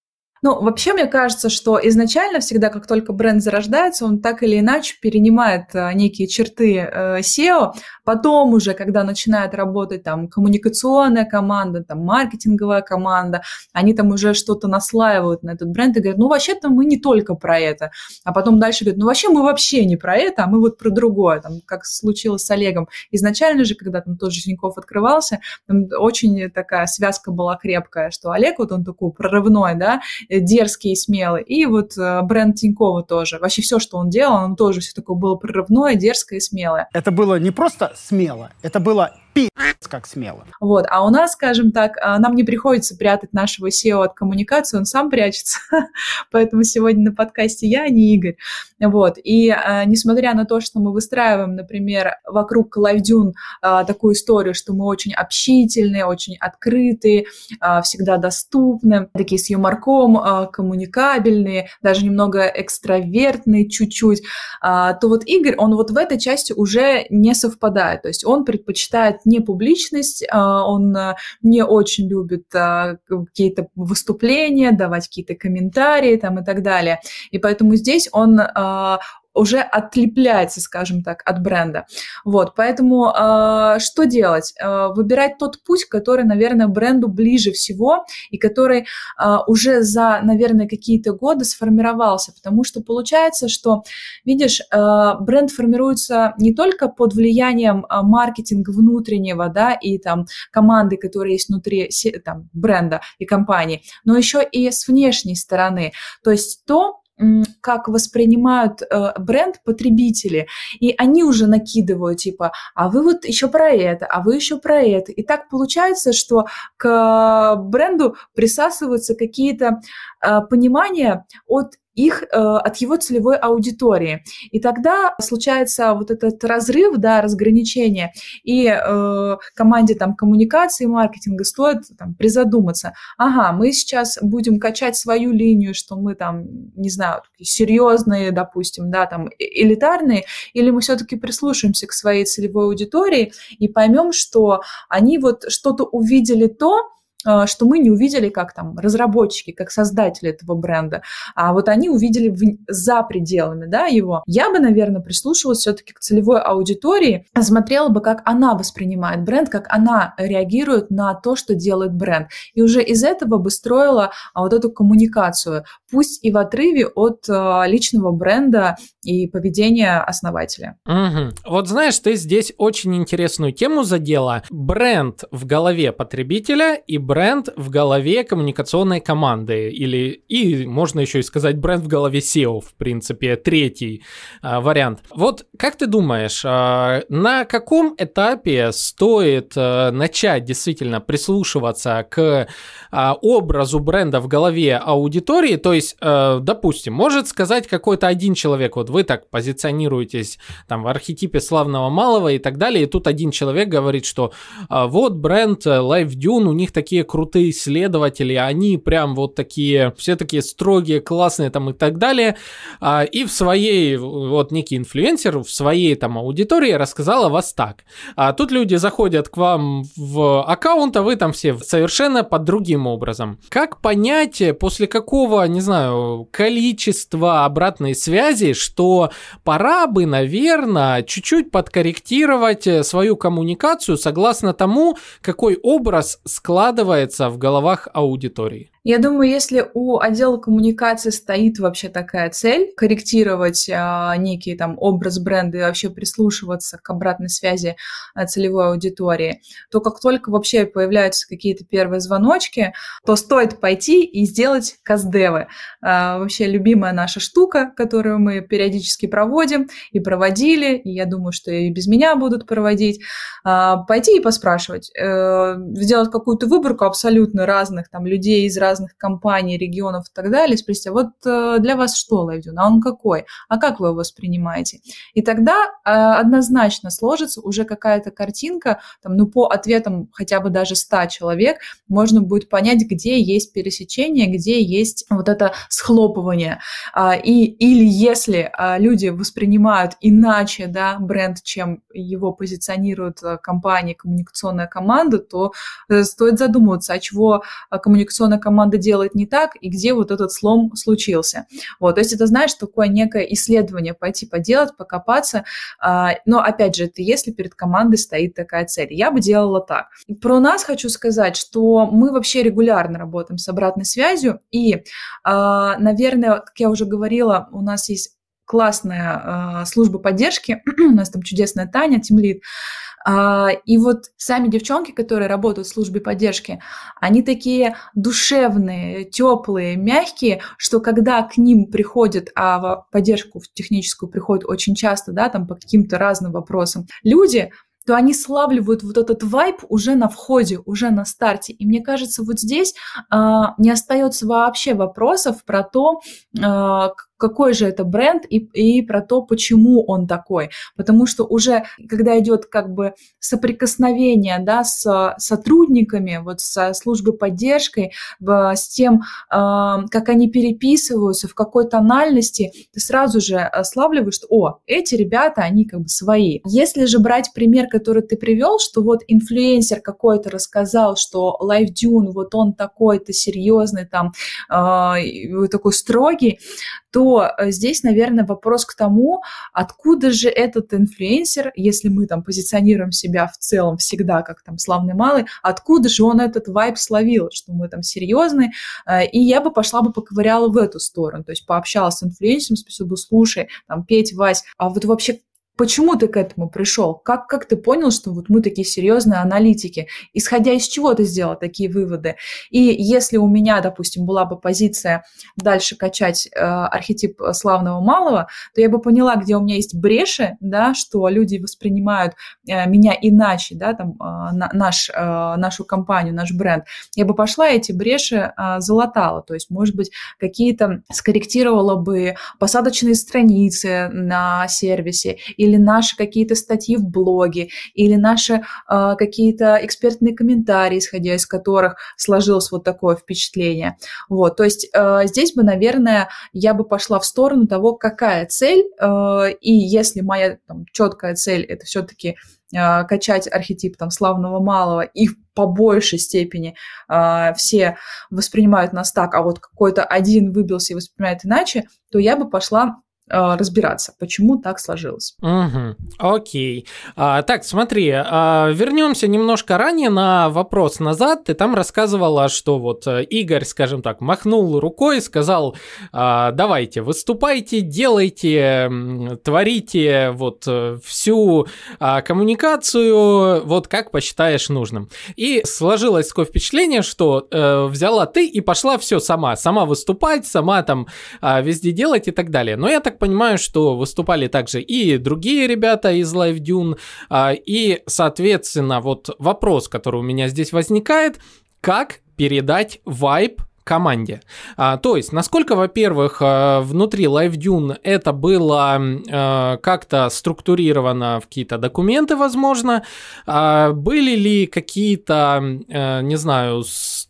Ну, вообще, мне кажется, что изначально всегда, как только бренд зарождается, он так или иначе перенимает а, некие черты э, SEO, потом уже, когда начинает работать там коммуникационная команда, там маркетинговая команда, они там уже что-то наслаивают на этот бренд и говорят, ну, вообще-то мы не только про это, а потом дальше говорят, ну, вообще мы вообще не про это, а мы вот про другое, там, как случилось с Олегом. Изначально же, когда там тот же Тинькофф открывался, там очень такая связка была крепкая, что Олег, вот он такой прорывной, да, Э, дерзкий и смелый. И вот э, бренд Тинькова тоже. Вообще все, что он делал, он тоже все такое было прорывное, дерзкое и смелое. Это было не просто смело, это было пи***ц как смело. Вот, а у нас, скажем так, а, нам не приходится прятать нашего SEO от коммуникации, он сам прячется, поэтому сегодня на подкасте я, а не Игорь. Вот, и а, несмотря на то, что мы выстраиваем, например, вокруг LiveDune а, такую историю, что мы очень общительные, очень открытые, а, всегда доступны, такие с юморком, а, коммуникабельные, даже немного экстравертные чуть-чуть, а, то вот Игорь, он вот в этой части уже не совпадает, то есть он предпочитает не публичность, а, он а, не очень любит а, какие-то выступления, давать какие-то комментарии там и так далее. И поэтому здесь он уже отлепляется, скажем так, от бренда. Вот, поэтому э, что делать? Э, выбирать тот путь, который, наверное, бренду ближе всего и который э, уже за, наверное, какие-то годы сформировался, потому что получается, что, видишь, э, бренд формируется не только под влиянием э, маркетинга внутреннего, да, и там команды, которые есть внутри там, бренда и компании, но еще и с внешней стороны. То есть то, как воспринимают э, бренд потребители, и они уже накидывают, типа, а вы вот еще про это, а вы еще про это. И так получается, что к бренду присасываются какие-то э, понимания от их э, от его целевой аудитории. И тогда случается вот этот разрыв, да, разграничение, и э, команде там коммуникации маркетинга стоит там призадуматься, ага, мы сейчас будем качать свою линию, что мы там, не знаю, серьезные, допустим, да, там элитарные, или мы все-таки прислушаемся к своей целевой аудитории и поймем, что они вот что-то увидели то, что мы не увидели как там разработчики, как создатели этого бренда, а вот они увидели в, за пределами да, его. Я бы, наверное, прислушивалась все-таки к целевой аудитории, смотрела бы, как она воспринимает бренд, как она реагирует на то, что делает бренд. И уже из этого бы строила а, вот эту коммуникацию, пусть и в отрыве от а, личного бренда и поведения основателя. Угу. Вот знаешь, ты здесь очень интересную тему задела. Бренд в голове потребителя и бренд в голове коммуникационной команды, или, и можно еще и сказать бренд в голове SEO, в принципе, третий а, вариант. Вот как ты думаешь, а, на каком этапе стоит а, начать действительно прислушиваться к а, образу бренда в голове аудитории, то есть есть, э, допустим, может сказать какой-то один человек, вот вы так позиционируетесь там в архетипе славного малого и так далее, и тут один человек говорит, что э, вот бренд э, Life Dune, у них такие крутые исследователи, они прям вот такие, все такие строгие, классные там и так далее, э, и в своей, вот некий инфлюенсер в своей там аудитории рассказал о вас так. А тут люди заходят к вам в аккаунт, а вы там все совершенно под другим образом. Как понять, после какого, не знаю, количества обратной связи, что пора бы, наверное, чуть-чуть подкорректировать свою коммуникацию согласно тому, какой образ складывается в головах аудитории? Я думаю, если у отдела коммуникации стоит вообще такая цель корректировать а, некий там образ бренда и вообще прислушиваться к обратной связи а, целевой аудитории, то как только вообще появляются какие-то первые звоночки, то стоит пойти и сделать каздевы. А, вообще любимая наша штука, которую мы периодически проводим и проводили, и я думаю, что и без меня будут проводить, а, пойти и поспрашивать, э, сделать какую-то выборку абсолютно разных там людей из разных разных компаний, регионов и так далее, спросить, а вот э, для вас что Лайвдюн, а он какой, а как вы его воспринимаете? И тогда э, однозначно сложится уже какая-то картинка, там, ну, по ответам хотя бы даже 100 человек можно будет понять, где есть пересечение, где есть вот это схлопывание. А, и, или если а, люди воспринимают иначе да, бренд, чем его позиционирует э, компания, коммуникационная команда, то стоит задумываться, а чего коммуникационная команда команда делает не так, и где вот этот слом случился. Вот, то есть это, знаешь, такое некое исследование, пойти поделать, покопаться, а, но, опять же, это если перед командой стоит такая цель. Я бы делала так. Про нас хочу сказать, что мы вообще регулярно работаем с обратной связью, и, а, наверное, как я уже говорила, у нас есть классная э, служба поддержки, у нас там чудесная Таня, Тимлит, и вот сами девчонки, которые работают в службе поддержки, они такие душевные, теплые, мягкие, что когда к ним приходят, а поддержку в техническую приходят очень часто, да, там по каким-то разным вопросам, люди, то они славливают вот этот вайб уже на входе, уже на старте. И мне кажется, вот здесь э, не остается вообще вопросов про то, э, какой же это бренд и, и про то, почему он такой. Потому что уже, когда идет как бы соприкосновение да, с сотрудниками, вот со службой поддержкой, с тем, а, как они переписываются, в какой тональности, ты сразу же славливаешь, что, о, эти ребята, они как бы свои. Если же брать пример, который ты привел, что вот инфлюенсер какой-то рассказал, что Life Dune, вот он такой-то серьезный, там, э, такой строгий, то э, здесь, наверное, вопрос к тому, откуда же этот инфлюенсер, если мы там позиционируем себя в целом всегда как там славный малый, откуда же он этот вайб словил, что мы там серьезные, э, и я бы пошла бы поковыряла в эту сторону, то есть пообщалась с инфлюенсером, спросила бы, слушай, там, Петь, Вась, а вот вообще Почему ты к этому пришел? Как, как ты понял, что вот мы такие серьезные аналитики? Исходя из чего ты сделал такие выводы? И если у меня, допустим, была бы позиция дальше качать э, архетип славного малого, то я бы поняла, где у меня есть бреши, да, что люди воспринимают э, меня иначе, да, там, э, на, наш, э, нашу компанию, наш бренд. Я бы пошла эти бреши э, залатала, то есть, может быть, какие-то скорректировала бы посадочные страницы на сервисе или наши какие-то статьи в блоге, или наши э, какие-то экспертные комментарии, исходя из которых сложилось вот такое впечатление. Вот, то есть э, здесь бы, наверное, я бы пошла в сторону того, какая цель, э, и если моя там, четкая цель это все-таки качать архетип там славного малого и по большей степени э, все воспринимают нас так, а вот какой-то один выбился и воспринимает иначе, то я бы пошла разбираться, почему так сложилось. Угу, окей. А, так, смотри, а, вернемся немножко ранее на вопрос назад. Ты там рассказывала, что вот э, Игорь, скажем так, махнул рукой, сказал, а, давайте, выступайте, делайте, творите вот э, всю а, коммуникацию, вот как посчитаешь нужным. И сложилось такое впечатление, что а, взяла ты и пошла все сама, сама выступать, сама там а, везде делать и так далее. Но я так так понимаю, что выступали также и другие ребята из Live Dune, а, и, соответственно, вот вопрос, который у меня здесь возникает, как передать вайб команде. А, то есть, насколько, во-первых, э, внутри LiveDune это было э, как-то структурировано в какие-то документы, возможно, а, были ли какие-то, э, не знаю,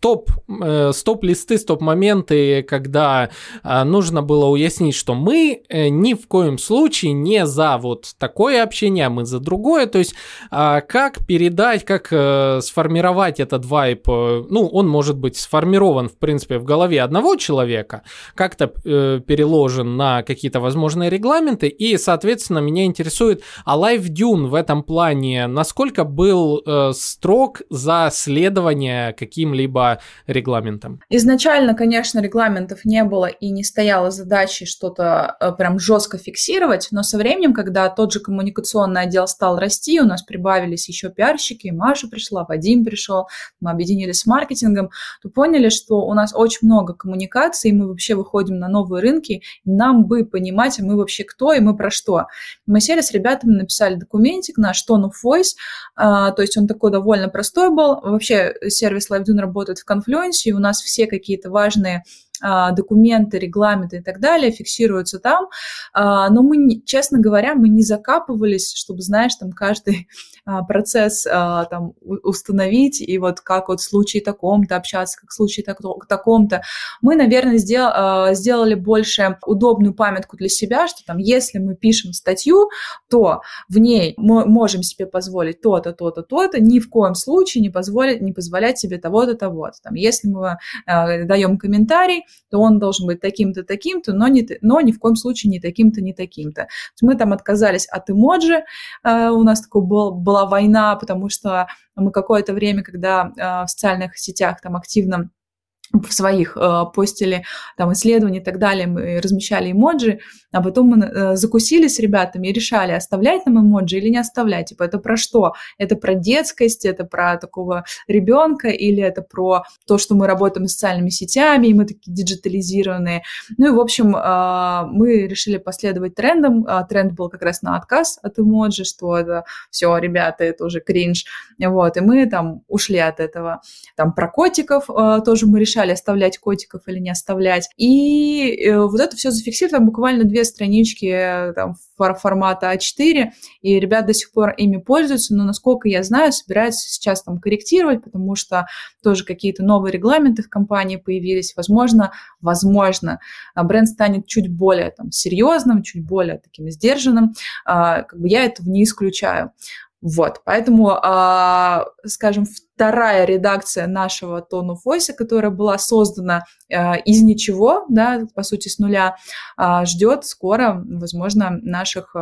стоп, э, стоп-листы, стоп-моменты, когда э, нужно было уяснить, что мы э, ни в коем случае не за вот такое общение, а мы за другое, то есть э, как передать, как сформировать этот вайп, ну, он может быть сформирован, в принципе, в голове одного человека, как-то переложен на какие-то возможные регламенты, и, соответственно, меня интересует, а Live Dune в этом плане насколько был строг за следование каким-либо регламентам? Изначально, конечно, регламентов не было и не стояло задачи что-то э, прям жестко фиксировать, но со временем, когда тот же коммуникационный отдел стал расти, у нас прибавились еще пиарщики, Маша пришла, Вадим пришел, мы объединились с маркетингом, то поняли, что у нас очень много коммуникаций, мы вообще выходим на новые рынки, нам бы понимать, а мы вообще кто и мы про что. Мы сели с ребятами, написали документик наш Tone of Voice, а, то есть он такой довольно простой был. Вообще сервис LiveDune работает в Confluence, и у нас все какие-то важные документы, регламенты и так далее фиксируются там. А, но мы, честно говоря, мы не закапывались, чтобы, знаешь, там каждый а, процесс там установить, и вот как вот в случае таком-то общаться, как в случае таком-то. Мы, наверное, сдел, сделали больше удобную памятку для себя, что там, если мы пишем статью, то в ней мы можем себе позволить то-то, то-то, то-то, ни в коем случае не, позволить, не позволять себе того-то, того-то. Там, если мы э, даем комментарий, то он должен быть таким-то, таким-то, но, не, но ни в коем случае не таким-то, не таким-то. Мы там отказались от эмоджи, э, у нас такой был, была война, потому что мы какое-то время, когда э, в социальных сетях там активно в своих э, постили там исследования и так далее, мы размещали эмоджи, а потом мы э, закусили с ребятами и решали, оставлять нам эмоджи или не оставлять. Типа, это про что? Это про детскость, это про такого ребенка или это про то, что мы работаем с социальными сетями, и мы такие диджитализированные. Ну и, в общем, э, мы решили последовать трендам. Э, тренд был как раз на отказ от эмоджи, что это все, ребята, это уже кринж. Вот, и мы там ушли от этого. Там про котиков э, тоже мы решали, решали, оставлять котиков или не оставлять. И э, вот это все зафиксировали, там буквально две странички э, там, формата А4, и ребят до сих пор ими пользуются, но, насколько я знаю, собираются сейчас там корректировать, потому что тоже какие-то новые регламенты в компании появились. Возможно, возможно, бренд станет чуть более там, серьезным, чуть более таким сдержанным. А, как бы я этого не исключаю. Вот, поэтому, а, скажем, вторая редакция нашего тону Voice, которая была создана а, из ничего, да, по сути, с нуля, а, ждет скоро, возможно, наших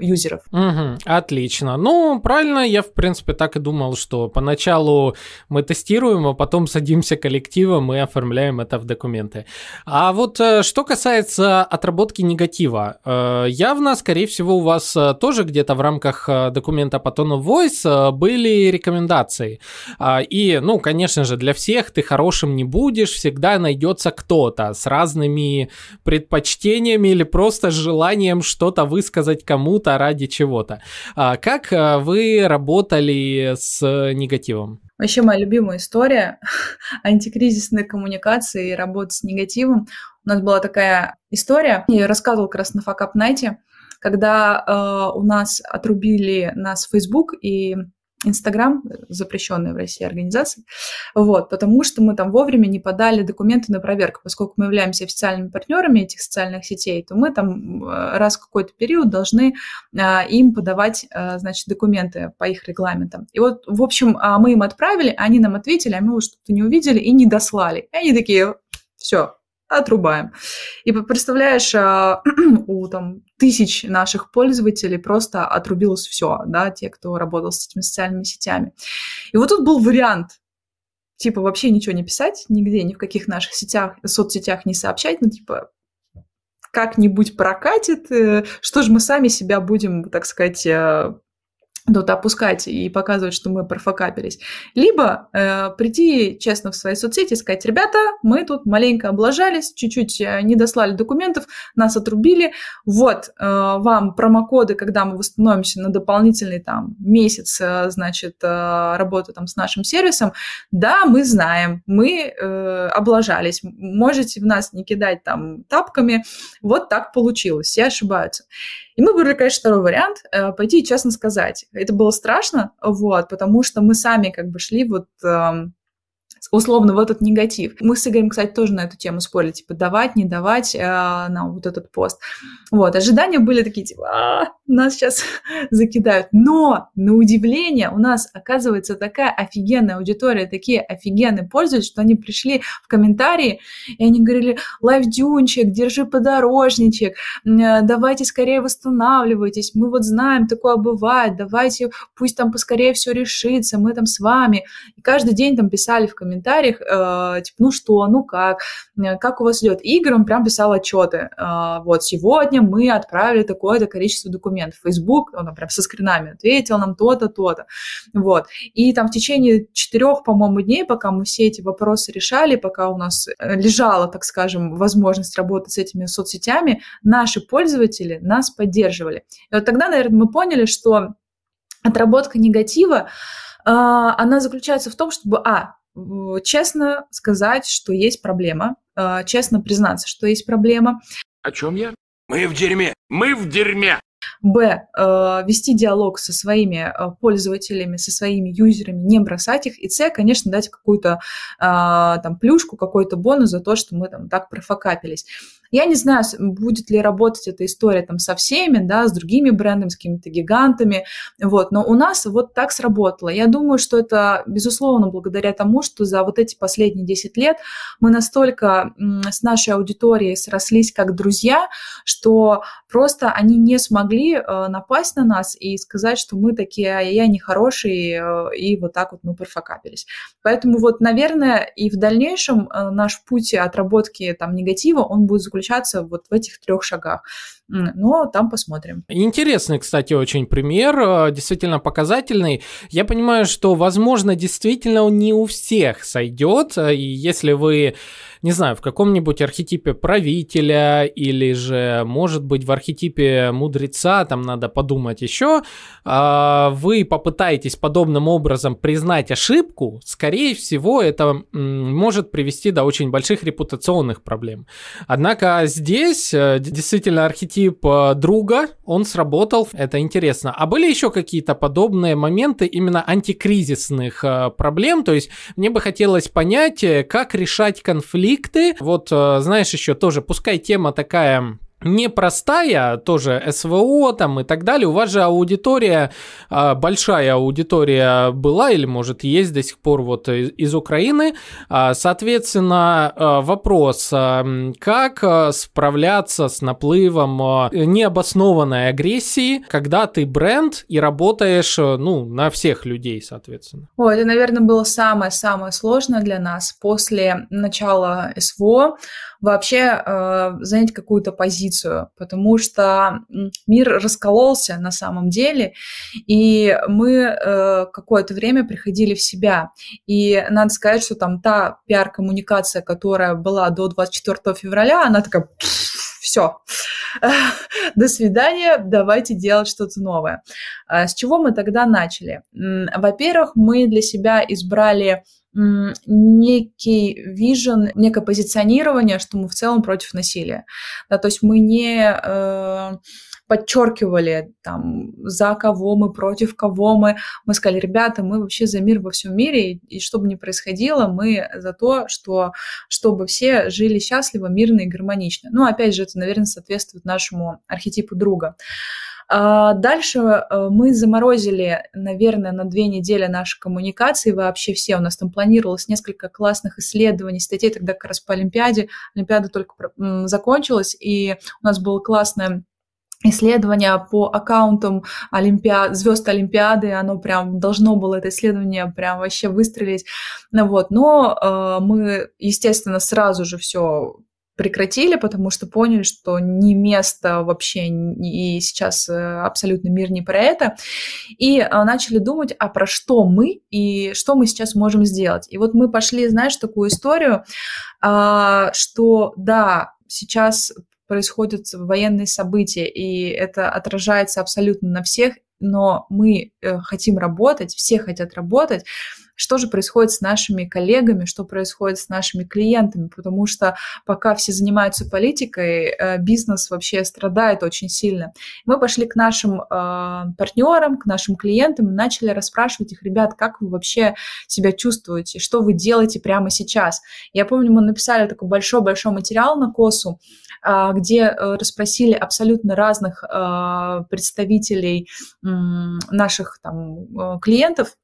юзеров. Угу, отлично. Ну, правильно, я, в принципе, так и думал, что поначалу мы тестируем, а потом садимся коллективом и оформляем это в документы. А вот э, что касается отработки негатива, э, явно, скорее всего, у вас э, тоже где-то в рамках документа по тону Voice были рекомендации. А, и, ну, конечно же, для всех ты хорошим не будешь, всегда найдется кто-то с разными предпочтениями или просто желанием что-то высказать кому-то, чего-то ради чего-то. А как а, вы работали с негативом? Вообще моя любимая история антикризисной коммуникации и работы с негативом. У нас была такая история, я ее рассказывала как раз на Fuck Up когда э, у нас отрубили нас Facebook и Инстаграм, запрещенная в России организация, вот, потому что мы там вовремя не подали документы на проверку, поскольку мы являемся официальными партнерами этих социальных сетей, то мы там э, раз в какой-то период должны а, им подавать, а, значит, документы по их регламентам. И вот, в общем, а мы им отправили, они нам ответили, а мы его что-то не увидели и не дослали. И они такие, все, отрубаем. И представляешь, а, у там тысяч наших пользователей просто отрубилось все, да, те, кто работал с этими социальными сетями. И вот тут был вариант, типа вообще ничего не писать, нигде, ни в каких наших сетях, соцсетях не сообщать, ну типа как-нибудь прокатит, э, что же мы сами себя будем, так сказать, э, тут опускать и показывать, что мы профокапились. Либо э, прийти честно в свои соцсети и сказать, ребята, мы тут маленько облажались, чуть-чуть э, не дослали документов, нас отрубили. Вот э, вам промокоды, когда мы восстановимся на дополнительный там месяц, э, значит, э, работы там с нашим сервисом. Да, мы знаем, мы э, облажались. Можете в нас не кидать там тапками. Вот так получилось, все ошибаются. И мы выбрали, конечно, второй вариант, э, пойти и честно сказать. Это было страшно, вот, потому что мы сами как бы шли вот эм, условно в этот негатив. Мы с Игорем, кстати, тоже на эту тему спорили, типа, давать, не давать э, нам вот этот пост. Вот, ожидания были такие, типа, а, нас сейчас закидают. Но, на удивление, у нас оказывается такая офигенная аудитория, такие офигенные пользователи, что они пришли в комментарии, и они говорили, лайфдюнчик, держи подорожничек, э, давайте скорее восстанавливайтесь, мы вот знаем, такое бывает, давайте, пусть там поскорее все решится, мы там с вами. И каждый день там писали в комментариях, комментариях, э, типа, ну что, ну как, э, как у вас идет. Игорь, он прям писал отчеты. Э, вот, сегодня мы отправили такое-то количество документов. Facebook, он там прям со скринами ответил нам то-то, то-то. Вот. И там в течение четырех, по-моему, дней, пока мы все эти вопросы решали, пока у нас э, лежала, так скажем, возможность работать с этими соцсетями, наши пользователи нас поддерживали. И вот тогда, наверное, мы поняли, что отработка негатива, а, она заключается в том, чтобы, а, честно сказать, что есть проблема, а, честно признаться, что есть проблема. О чем я? Мы в дерьме! Мы в дерьме! Б. Э, вести диалог со своими э, пользователями, со своими юзерами, не бросать их. И С. Конечно, дать какую-то там плюшку, какой-то бонус за то, что мы там так профокапились. Я не знаю, будет ли работать эта история там со всеми, да, с другими брендами, с какими-то гигантами, вот, но у нас вот так сработало. Я думаю, что это, безусловно, благодаря тому, что за вот эти последние 10 лет мы настолько с нашей аудиторией срослись как друзья, что просто они не смогли э, напасть на нас и сказать, что мы такие, а я нехорошие, э, и вот так вот мы профокапились. Поэтому вот, наверное, и в дальнейшем э, наш путь отработки там негатива, он будет заключаться заключаться вот в этих трех шагах. Но там посмотрим. Интересный, кстати, очень пример, э, действительно показательный. Я понимаю, что, возможно, действительно он не у всех сойдет, и если вы не знаю, в каком-нибудь архетипе правителя или же, может быть, в архетипе мудреца, там надо подумать еще, а, вы попытаетесь подобным образом признать ошибку, скорее всего, это может привести до очень больших репутационных проблем. Однако здесь э, действительно архетип э, друга, он сработал, это интересно. А были еще какие-то подобные моменты именно антикризисных э, проблем? То есть мне бы хотелось понять, как решать конфликт конфликты. Вот, э, знаешь, еще тоже, пускай тема такая непростая, тоже СВО там и так далее. У вас же аудитория, а, большая аудитория была или, может, есть до сих пор вот из Украины. А, соответственно, а, вопрос, как справляться с наплывом необоснованной агрессии, когда ты бренд и работаешь, ну, на всех людей, соответственно? О, это, наверное, было самое-самое сложное для нас после начала СВО вообще э, занять какую-то позицию, потому что мир раскололся на самом деле, и мы э, какое-то время приходили в себя. И надо сказать, что там та пиар-коммуникация, которая была до 24 февраля, она такая все, до свидания, давайте делать что-то новое. А с чего мы тогда начали? Во-первых, мы для себя избрали некий вижен, некое позиционирование, что мы в целом против насилия. Да, то есть мы не э, подчеркивали, там, за кого мы, против кого мы. Мы сказали, ребята, мы вообще за мир во всем мире, и, и что бы ни происходило, мы за то, что, чтобы все жили счастливо, мирно и гармонично. Ну, опять же, это, наверное, соответствует нашему архетипу друга. А дальше э, мы заморозили, наверное, на две недели наши коммуникации вообще все. У нас там планировалось несколько классных исследований, статей тогда как раз по Олимпиаде. Олимпиада только закончилась, и у нас было классное исследование по аккаунтам Олимпиад, звезд Олимпиады, оно прям должно было это исследование прям вообще выстрелить, ну вот, но э, мы, естественно, сразу же все прекратили, потому что поняли, что не место вообще, и сейчас э, абсолютно мир не про это. И а, начали думать, а про что мы и что мы сейчас можем сделать. И вот мы пошли, знаешь, такую историю, а, что да, сейчас происходят военные события, и это отражается абсолютно на всех, но мы э, хотим работать, все хотят работать, что же происходит с нашими коллегами, что происходит с нашими клиентами, потому что пока все занимаются политикой, э, бизнес вообще страдает очень сильно. Мы пошли к нашим э, партнерам, к нашим клиентам и начали расспрашивать их, ребят, как вы вообще себя чувствуете, что вы делаете прямо сейчас. Я помню, мы написали такой большой-большой материал на КОСу, э, где расспросили абсолютно разных представителей наших там клиентов,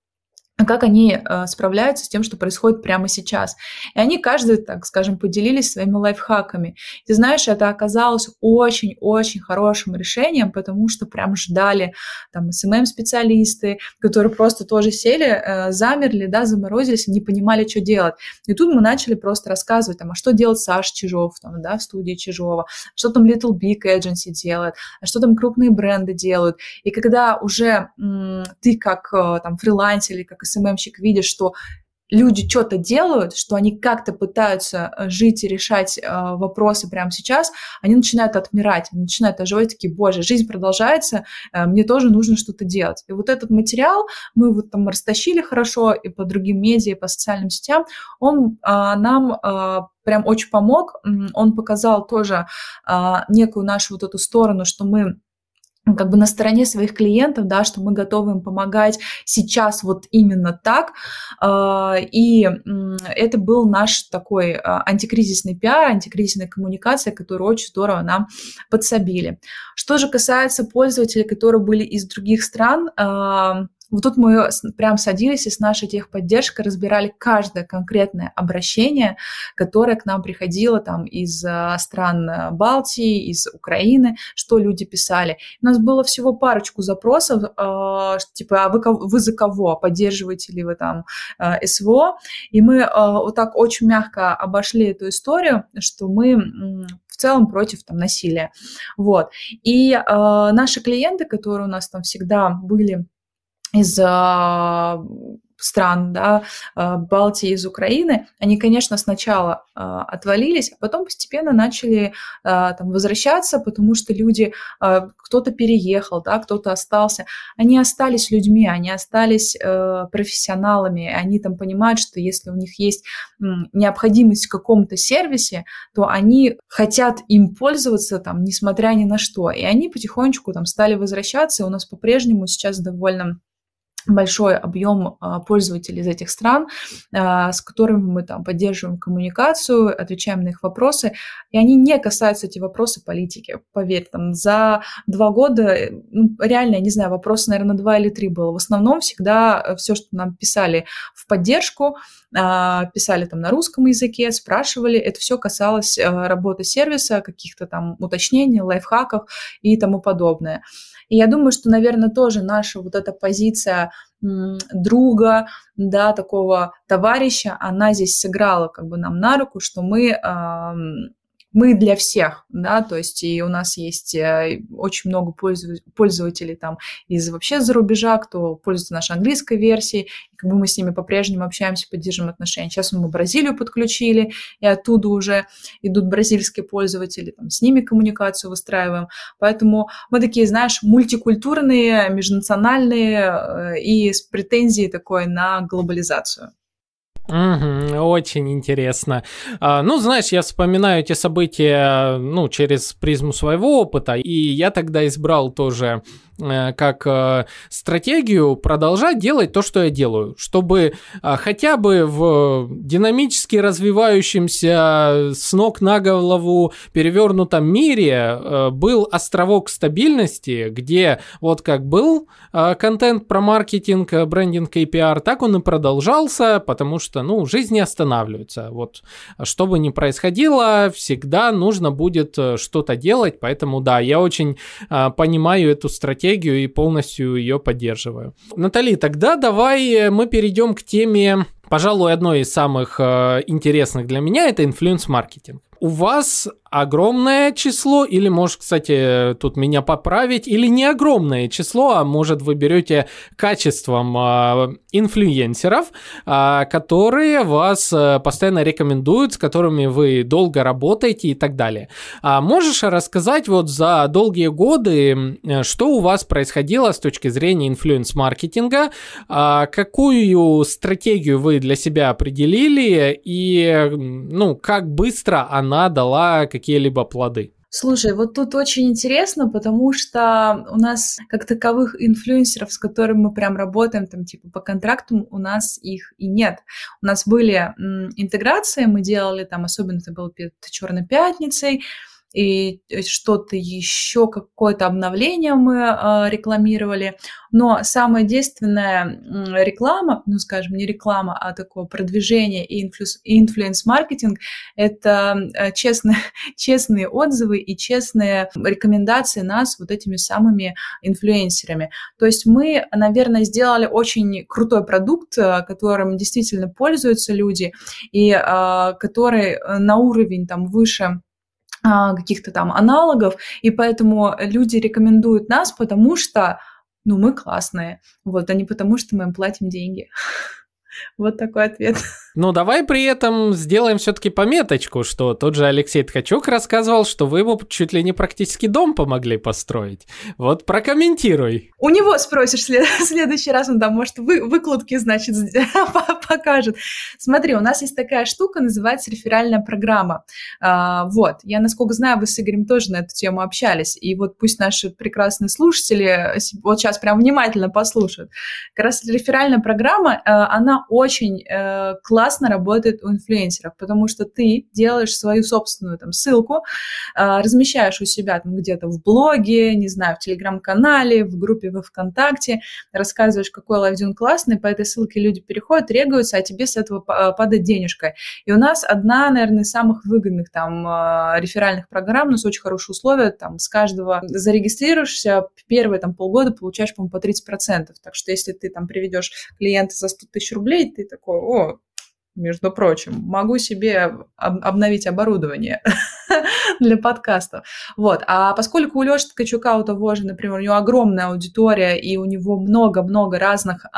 как они э, справляются с тем, что происходит прямо сейчас. И они каждый, так скажем, поделились своими лайфхаками. Ты знаешь, это оказалось очень-очень хорошим решением, потому что прям ждали там СММ-специалисты, которые просто тоже сели, э, замерли, да, заморозились, не понимали, что делать. И тут мы начали просто рассказывать, там, а что делает Саша Чижов, там, да, в студии Чижова, что там Little Big Agency делает, а что там крупные бренды делают. И когда уже м- ты как э, там фрилансер или как СММщик видит, что люди что-то делают, что они как-то пытаются э, жить и решать э, вопросы прямо сейчас, они начинают отмирать, начинают оживать, такие, боже, жизнь продолжается, э, мне тоже нужно что-то делать. И вот этот материал мы вот там растащили хорошо и по другим медиа, и по социальным сетям, он э, нам э, прям очень помог, он показал тоже э, некую нашу вот эту сторону, что мы как бы на стороне своих клиентов, да, что мы готовы им помогать сейчас вот именно так. А, и это был наш такой а, антикризисный пиар, антикризисная коммуникация, которую очень здорово нам подсобили. Что же касается пользователей, которые были из других стран, а, вот тут мы прям садились и с нашей техподдержкой разбирали каждое конкретное обращение, которое к нам приходило там из а, стран а, Балтии, из Украины, что люди писали. У нас было всего парочку запросов, э, типа, а вы, вы за кого? Поддерживаете ли вы там э, СВО? И мы э, вот так очень мягко обошли эту историю, что мы в целом против там насилия. Вот. И э, наши клиенты, которые у нас там всегда были из а, стран, да, а, Балтии, из Украины, они, конечно, сначала а, отвалились, а потом постепенно начали там возвращаться, потому что люди, кто-то переехал, да, кто-то остался, они остались людьми, они остались э, профессионалами, они там понимают, что если у них есть необходимость в каком-то сервисе, то они хотят им пользоваться там, несмотря ни на что, и они потихонечку там стали возвращаться, и у нас по-прежнему сейчас довольно большой объем а, пользователей из этих стран, а, с которыми мы там поддерживаем коммуникацию, отвечаем на их вопросы, и они не касаются эти вопросы политики, поверь, там за два года, ну, реально, я не знаю, вопросы, наверное, два или три было. В основном всегда э, все, что нам писали в поддержку, а, писали там на русском языке, спрашивали, это все касалось э, работы сервиса, каких-то там уточнений, лайфхаков и тому подобное. И я думаю, что, наверное, тоже наша вот эта позиция друга, да, такого товарища, она здесь сыграла как бы нам на руку, что мы мы для всех, да, то есть и у нас есть э, очень много пользователей там из вообще за рубежа, кто пользуется нашей английской версией, как бы мы с ними по-прежнему общаемся, поддерживаем отношения. Сейчас мы Бразилию подключили, и оттуда уже идут бразильские пользователи, там, с ними коммуникацию выстраиваем. Поэтому мы такие, знаешь, мультикультурные, межнациональные э, и с претензией такой на глобализацию. Угу, очень интересно. А, ну, знаешь, я вспоминаю эти события, ну, через призму своего опыта, и я тогда избрал тоже Э, как э, стратегию продолжать делать то, что я делаю, чтобы э, хотя бы в динамически развивающемся с ног на голову перевернутом мире был островок стабильности, где вот как был контент про маркетинг, брендинг и пиар, так он и продолжался, потому что, ну, жизнь не останавливается. Вот, что бы ни происходило, всегда нужно будет что-то делать, поэтому, да, я очень понимаю эту стратегию стратегию и полностью ее поддерживаю. Натали, тогда давай э, мы перейдем к теме, пожалуй, одной из самых э, интересных для меня, это инфлюенс-маркетинг. У вас огромное число, или, может, кстати, тут меня поправить, или не огромное число, а может, вы берете качеством э, инфлюенсеров, э, которые вас э, постоянно рекомендуют, с которыми вы долго работаете и так далее. А можешь рассказать вот за долгие годы, что у вас происходило с точки зрения инфлюенс-маркетинга, э, какую стратегию вы для себя определили и, ну, как быстро она дала какие-либо плоды? Слушай, вот тут очень интересно, потому что у нас как таковых инфлюенсеров, с которыми мы прям работаем, там типа по контракту, у нас их и нет. У нас были м, интеграции, мы делали там, особенно это было перед Черной пятницей, и э, что-то еще, какое-то обновление мы э, рекламировали. Но самая действенная реклама, ну, скажем, не реклама, а такое продвижение и инфлюенс-маркетинг – это э, честные, честные отзывы и честные рекомендации нас вот этими самыми инфлюенсерами. То есть мы, наверное, сделали очень крутой продукт, э, которым действительно пользуются люди, и э, который на уровень там выше а, каких-то там аналогов, и поэтому люди рекомендуют нас, потому что, ну, мы классные, вот, а не потому что мы им платим деньги. Вот такой ответ. Ну, давай при этом сделаем все-таки пометочку, что тот же Алексей Ткачук рассказывал, что вы ему чуть ли не практически дом помогли построить. Вот прокомментируй. У него спросишь след- в следующий раз, он там, может, вы- выкладки, значит, покажет. Смотри, у нас есть такая штука, называется реферальная программа. А, вот, я, насколько знаю, вы с Игорем тоже на эту тему общались, и вот пусть наши прекрасные слушатели вот сейчас прям внимательно послушают. Как раз реферальная программа, э, она очень э, классно работает у инфлюенсеров, потому что ты делаешь свою собственную там ссылку, э, размещаешь у себя там где-то в блоге, не знаю, в телеграм-канале, в группе во ВКонтакте, рассказываешь, какой лайфдин классный, по этой ссылке люди переходят, регаются, а тебе с этого падает денежка. И у нас одна, наверное, из самых выгодных там э, реферальных программ, но с очень хорошие условия, там с каждого зарегистрируешься, первые там полгода получаешь, по-моему, по 30%. Так что если ты там приведешь клиента за 100 тысяч рублей, ты такой, о, между прочим, могу себе об- обновить оборудование для подкастов. Вот. А поскольку у Леши Ткачука у того же, например, у него огромная аудитория, и у него много-много разных э,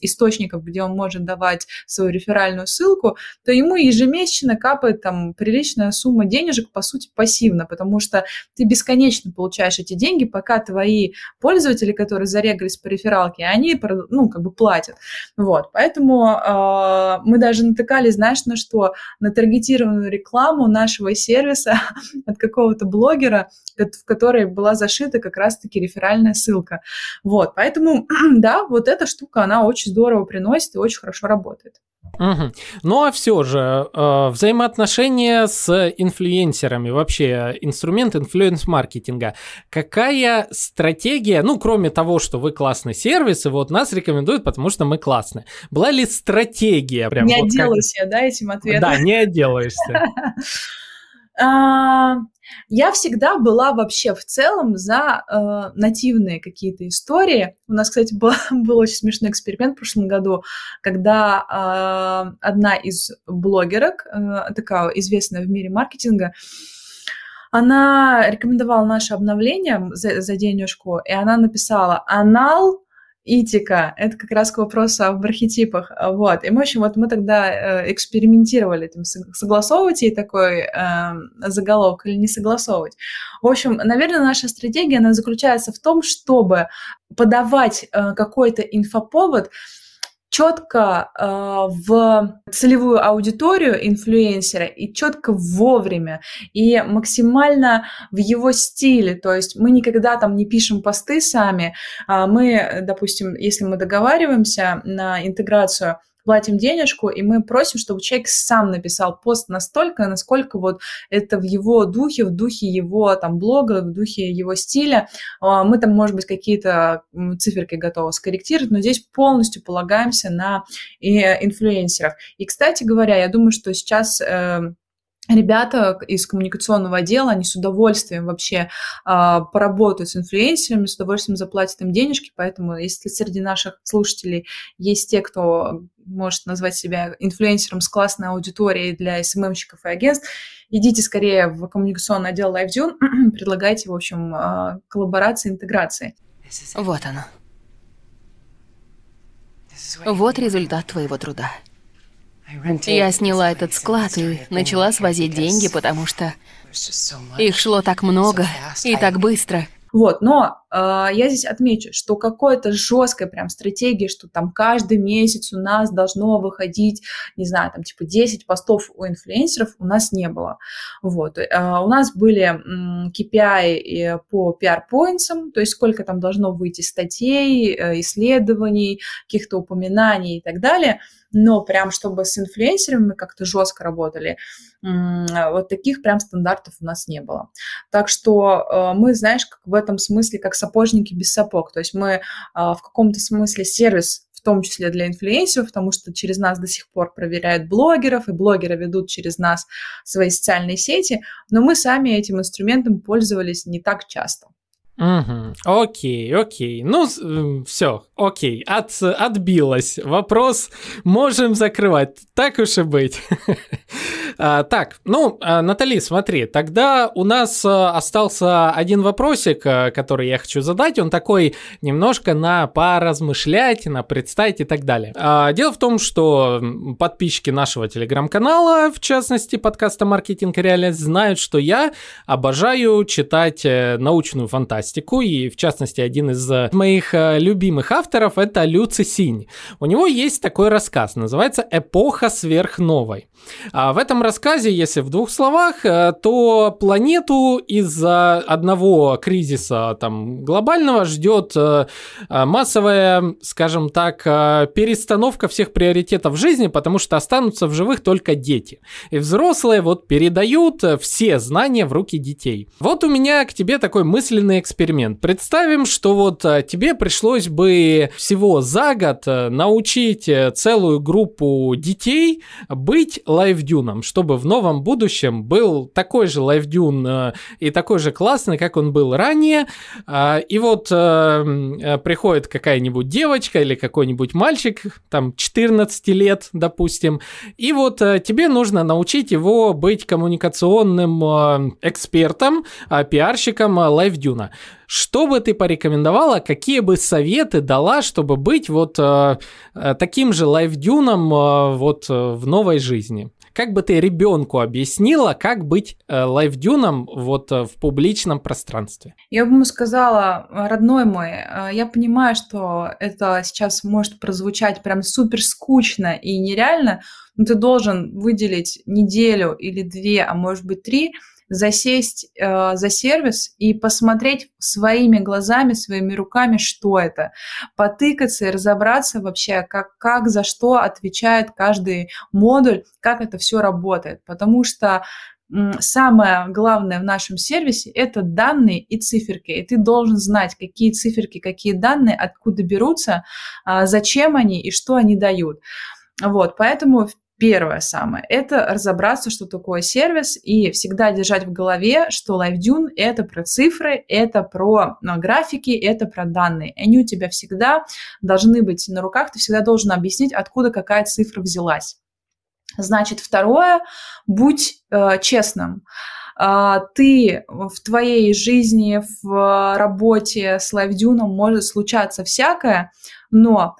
источников, где он может давать свою реферальную ссылку, то ему ежемесячно капает там приличная сумма денежек, по сути, пассивно, потому что ты бесконечно получаешь эти деньги, пока твои пользователи, которые зарегались по рефералке, они, ну, как бы платят. Вот. Поэтому э, мы даже натыкались, знаешь, на что? На таргетированную рекламу нашего сервиса от какого-то блогера, в которой была зашита как раз-таки реферальная ссылка. Вот, поэтому, да, вот эта штука, она очень здорово приносит и очень хорошо работает. Угу. Ну а все же, э, взаимоотношения с инфлюенсерами, вообще инструмент инфлюенс-маркетинга. Какая стратегия, ну кроме того, что вы классный сервис, и вот нас рекомендуют, потому что мы классные. Была ли стратегия? Прям не вот отделаюсь как... я, да, этим ответом? Да, не отделаешься. А, я всегда была вообще в целом за э, нативные какие-то истории. У нас, кстати, был, был очень смешной эксперимент в прошлом году, когда э, одна из блогерок, э, такая известная в мире маркетинга, она рекомендовала наше обновление за, за денежку, и она написала «Анал Итика, это как раз к вопросу об архетипах, вот, и в общем, вот мы тогда э, экспериментировали, там, согласовывать ей такой э, заголовок или не согласовывать. В общем, наверное, наша стратегия, она заключается в том, чтобы подавать э, какой-то инфоповод, четко э, в целевую аудиторию инфлюенсера и четко вовремя и максимально в его стиле. То есть мы никогда там не пишем посты сами. А мы, допустим, если мы договариваемся на интеграцию, платим денежку, и мы просим, чтобы человек сам написал пост настолько, насколько вот это в его духе, в духе его там блога, в духе его стиля. А, мы там, может быть, какие-то циферки готовы скорректировать, но здесь полностью полагаемся на инфлюенсеров. И, кстати говоря, я думаю, что сейчас эм, ребята из коммуникационного отдела, они с удовольствием вообще э, поработают с инфлюенсерами, с удовольствием заплатят им денежки, поэтому если среди наших слушателей есть те, кто может назвать себя инфлюенсером с классной аудиторией для СММщиков и агентств, идите скорее в коммуникационный отдел LiveDune, предлагайте, в общем, а, коллаборации, интеграции. Вот оно. Вот результат твоего труда. Я сняла этот склад и начала свозить деньги, потому что их шло так много и так быстро. Вот, но я здесь отмечу, что какой-то жесткой прям стратегии, что там каждый месяц у нас должно выходить, не знаю, там типа 10 постов у инфлюенсеров у нас не было. Вот, э, у нас были KPI по PR-поинтсам, то есть сколько там должно выйти статей, э, исследований, каких-то упоминаний и так далее – но прям чтобы с инфлюенсерами мы как-то жестко работали, вот таких прям стандартов у нас не было. Так что э, мы, знаешь, как в этом смысле, как сапожники без сапог, то есть мы а, в каком-то смысле сервис в том числе для инфлюенсеров, потому что через нас до сих пор проверяют блогеров, и блогеры ведут через нас свои социальные сети, но мы сами этим инструментом пользовались не так часто. Угу. Окей, окей. Ну, все, окей. От, отбилось. Вопрос можем закрывать. Так уж и быть. а, так, ну, а, Натали, смотри, тогда у нас а, остался один вопросик, а, который я хочу задать. Он такой немножко на поразмышлять, на представить и так далее. А, дело в том, что подписчики нашего телеграм-канала, в частности, подкаста «Маркетинг и реальность», знают, что я обожаю читать э, научную фантастику фантастику, и в частности один из э, моих э, любимых авторов это Люци Синь. У него есть такой рассказ, называется «Эпоха сверхновой». А в этом рассказе, если в двух словах, э, то планету из-за одного кризиса там, глобального ждет массовая, скажем так, перестановка всех приоритетов жизни, потому что останутся в живых только дети. И взрослые вот передают все знания в руки детей. Вот у меня к тебе такой мысленный эксперимент эксперимент. Представим, что вот а, тебе пришлось бы всего за год а, научить э, целую группу детей быть лайфдюном, чтобы в новом будущем был такой же лайфдюн а, и такой же классный, как он был ранее. И вот приходит какая-нибудь девочка или какой-нибудь мальчик, там 14 лет, допустим, и вот тебе нужно научить его быть коммуникационным экспертом, пиарщиком лайфдюна. Что бы ты порекомендовала, какие бы советы дала, чтобы быть вот э, э таким же лайфдюном э, вот э, в новой жизни? Как бы ты ребенку объяснила, как быть э, лайфдюном вот э, в публичном пространстве? Я бы ему сказала, родной мой, э, я понимаю, что это сейчас может прозвучать прям супер скучно и нереально, но ты должен выделить неделю или две, а может быть три – засесть э, за сервис и посмотреть своими глазами, своими руками, что это, потыкаться и разобраться вообще, как, как за что отвечает каждый модуль, как это все работает. Потому что самое главное в нашем сервисе – это данные и циферки. И ты должен знать, какие циферки, какие данные, откуда берутся, а, зачем они и что они дают. Вот, поэтому Первое самое – это разобраться, что такое сервис, и всегда держать в голове, что LiveDune – это про цифры, это про ну, графики, это про данные. Они у тебя всегда должны быть на руках, ты всегда должен объяснить, откуда какая цифра взялась. Значит, второе – будь э, честным а, ты в твоей жизни, в работе с лайвдюном может случаться всякое, но а,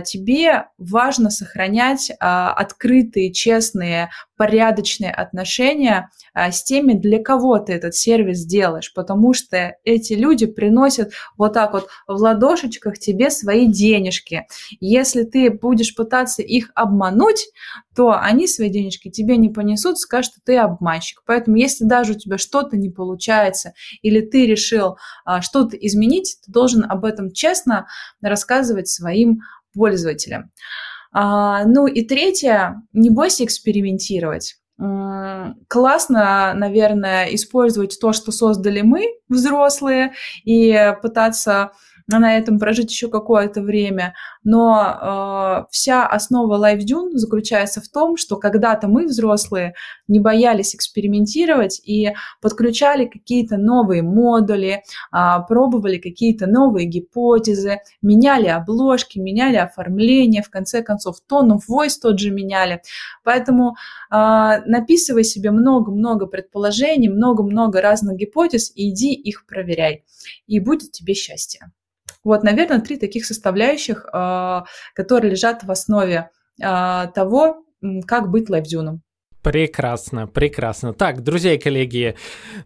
тебе важно сохранять а, открытые, честные, порядочные отношения а, с теми, для кого ты этот сервис делаешь, потому что эти люди приносят вот так вот в ладошечках тебе свои денежки. Если ты будешь пытаться их обмануть, то они свои денежки тебе не понесут, скажут, что ты обманщик. Поэтому если даже у тебя что-то не получается или ты решил что-то изменить, ты должен об этом честно рассказывать своим пользователям. А, ну и третье, не бойся экспериментировать. Классно, наверное, использовать то, что создали мы, взрослые, и пытаться на этом прожить еще какое-то время, но э, вся основа LifeDune заключается в том, что когда-то мы, взрослые, не боялись экспериментировать и подключали какие-то новые модули, э, пробовали какие-то новые гипотезы, меняли обложки, меняли оформление, в конце концов, тон of voice тот же меняли. Поэтому э, написывай себе много-много предположений, много-много разных гипотез и иди их проверяй. И будет тебе счастье. Вот, наверное, три таких составляющих, э, которые лежат в основе э, того, как быть лайфдюном. Прекрасно, прекрасно. Так, друзья и коллеги,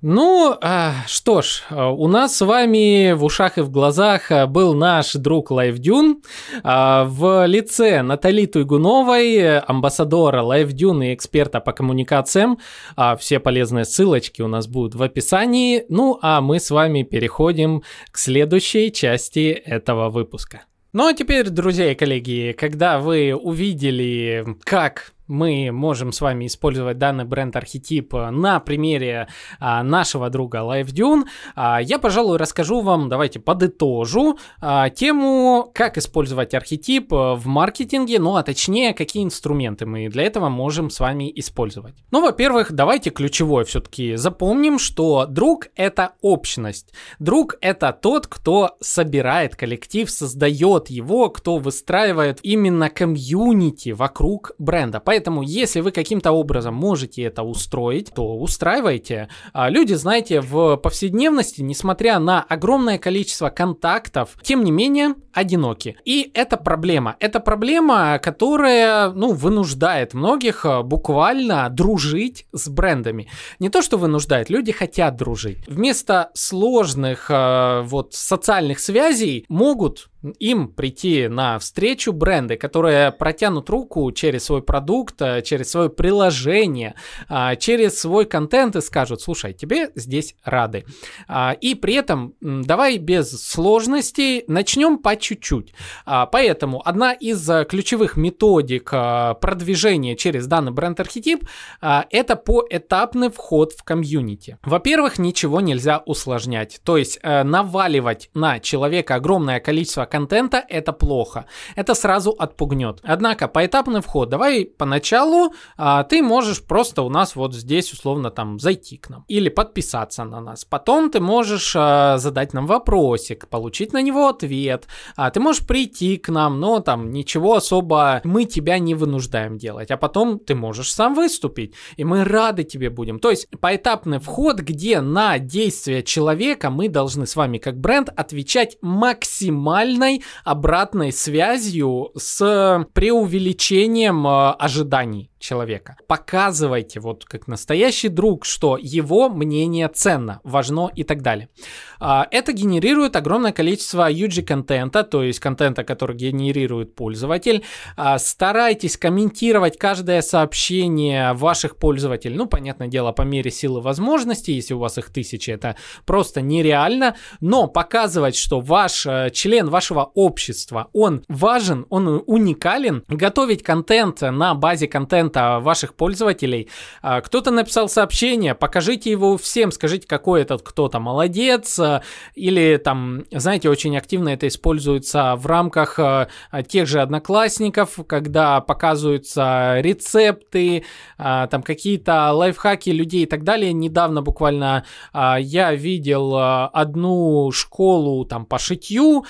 ну а, что ж, у нас с вами в ушах и в глазах был наш друг а, в лице Натали Туйгуновой, амбассадора Лайфдюн и эксперта по коммуникациям. А, все полезные ссылочки у нас будут в описании. Ну а мы с вами переходим к следующей части этого выпуска. Ну а теперь, друзья и коллеги, когда вы увидели, как мы можем с вами использовать данный бренд-архетип на примере а, нашего друга LiveDune, а, я, пожалуй, расскажу вам, давайте подытожу а, тему, как использовать архетип в маркетинге, ну а точнее, какие инструменты мы для этого можем с вами использовать. Ну, во-первых, давайте ключевое все-таки запомним, что друг это общность. Друг это тот, кто собирает коллектив, создает его, кто выстраивает именно комьюнити вокруг бренда. Поэтому Поэтому, если вы каким-то образом можете это устроить, то устраивайте. А люди, знаете, в повседневности, несмотря на огромное количество контактов, тем не менее, одиноки. И это проблема. Это проблема, которая, ну, вынуждает многих а, буквально дружить с брендами. Не то, что вынуждает, люди хотят дружить. Вместо сложных э, вот социальных связей могут им прийти на встречу бренды, которые протянут руку через свой продукт, э, через свое приложение, а, через свой контент и скажут, слушай, тебе здесь рады. А, и при этом давай без сложностей начнем по чуть-чуть. А, поэтому одна из э, ключевых методик э, продвижения через данный бренд-архетип это поэтапный вход в комьюнити. Во-первых, ничего нельзя усложнять, то есть наваливать на человека огромное количество контента, это плохо. Это сразу отпугнет. Однако, поэтапный вход. Давай поначалу а, ты можешь просто у нас вот здесь условно там зайти к нам или подписаться на нас. Потом ты можешь а, задать нам вопросик, получить на него ответ. А, ты можешь прийти к нам, но там ничего особо мы тебя не вынуждаем делать. А потом ты можешь сам выступить, и мы рады тебе будем. То есть поэтапный вход, где на действия человека мы должны с вами как бренд отвечать максимально максимальной обратной связью с преувеличением э, ожиданий человека. Показывайте, вот как настоящий друг, что его мнение ценно, важно и так далее. А, это генерирует огромное количество UG-контента, то есть контента, который генерирует пользователь. А, старайтесь комментировать каждое сообщение ваших пользователей. Ну, понятное дело, по мере силы возможностей, если у вас их тысячи, это просто нереально. Но показывать, что ваш э, член вашего общества, он важен, он уникален. Готовить контент на базе контента контента ваших пользователей. А, кто-то написал сообщение, покажите его всем, скажите, какой этот кто-то молодец, а, или там, знаете, очень активно это используется в рамках а, тех же одноклассников, когда показываются рецепты, там какие-то лайфхаки людей и так далее. Недавно буквально я видел одну школу там по шитью,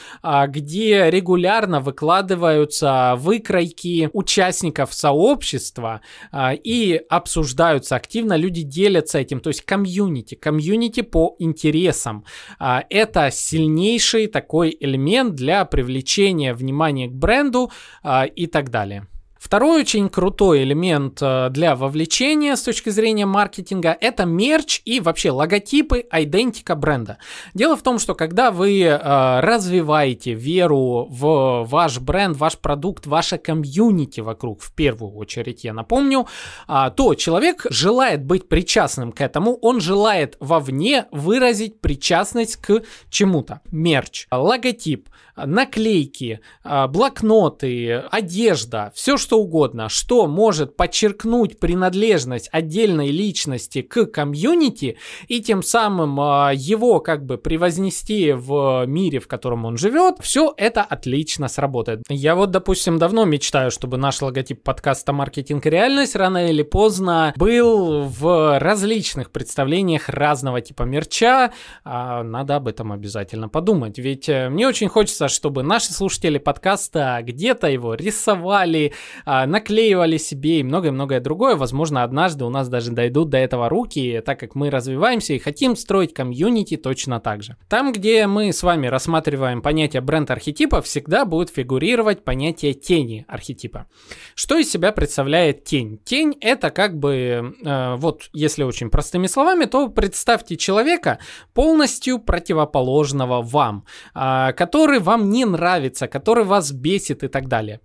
где регулярно выкладываются выкройки участников сообщества, общества а, и обсуждаются активно, люди делятся этим, то есть комьюнити, комьюнити по интересам. А, это сильнейший такой элемент для привлечения внимания к бренду а, и так далее. Второй очень крутой элемент э, для вовлечения с точки зрения маркетинга – это мерч и вообще логотипы, идентика бренда. Дело в том, что когда вы э, развиваете веру в ваш бренд, ваш продукт, ваше комьюнити вокруг, в первую очередь, я напомню, э, то человек желает быть причастным к этому, он желает вовне выразить причастность к чему-то. Мерч, логотип, наклейки, блокноты, одежда, все, что что угодно, что может подчеркнуть принадлежность отдельной личности к комьюнити и тем самым а, его как бы превознести в мире, в котором он живет, все это отлично сработает. Я вот, допустим, давно мечтаю, чтобы наш логотип подкаста «Маркетинг и реальность» рано или поздно был в различных представлениях разного типа мерча. А, надо об этом обязательно подумать, ведь э, мне очень хочется, чтобы наши слушатели подкаста где-то его рисовали, а, наклеивали себе и многое-многое другое. Возможно, однажды у нас даже дойдут до этого руки, так как мы развиваемся и хотим строить комьюнити точно так же. Там, где мы с вами рассматриваем понятие бренд-архетипа, всегда будет фигурировать понятие тени архетипа. Что из себя представляет тень? Тень это как бы, э, вот если очень простыми словами, то представьте человека полностью противоположного вам, э, который вам не нравится, который вас бесит и так далее.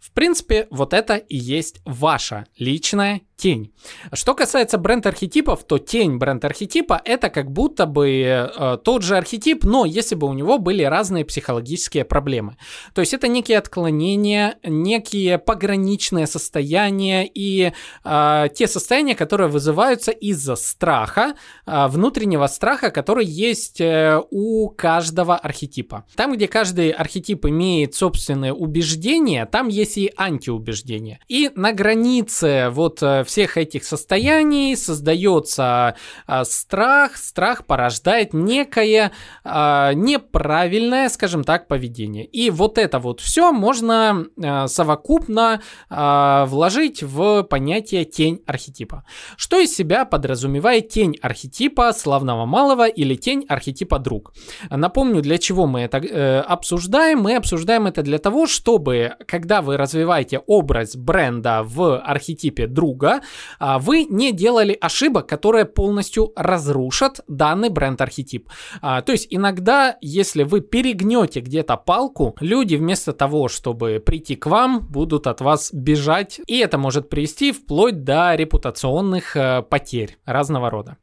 В принципе, вот это и есть ваша личная тень. Что касается бренд-архетипов, то тень бренд-архетипа это как будто бы э, тот же архетип, но если бы у него были разные психологические проблемы. То есть это некие отклонения, некие пограничные состояния и э, те состояния, которые вызываются из-за страха, э, внутреннего страха, который есть э, у каждого архетипа. Там, где каждый архетип имеет собственные убеждения, там есть и антиубеждения. И на границе вот э, всех этих состояний создается а, страх, страх порождает некое а, неправильное, скажем так, поведение. И вот это вот все можно совокупно вложить в понятие тень архетипа. Что из себя подразумевает тень архетипа славного малого или тень архетипа друг? Напомню, для чего мы это э, обсуждаем. Мы обсуждаем это для того, чтобы, когда вы развиваете образ бренда в архетипе друга, а, вы не делали ошибок, которые полностью разрушат данный бренд-архетип. А, то есть иногда, если вы перегнете где-то палку, люди вместо того, чтобы прийти к вам, будут от вас бежать, и это может привести вплоть до репутационных э, потерь разного рода.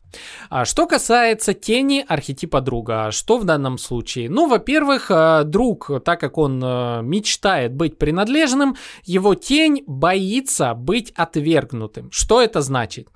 А что касается тени архетипа друга, что в данном случае? Ну, во-первых, э, друг, так как он э, мечтает быть принадлежным, его тень боится быть отвергнутым. Что это значит?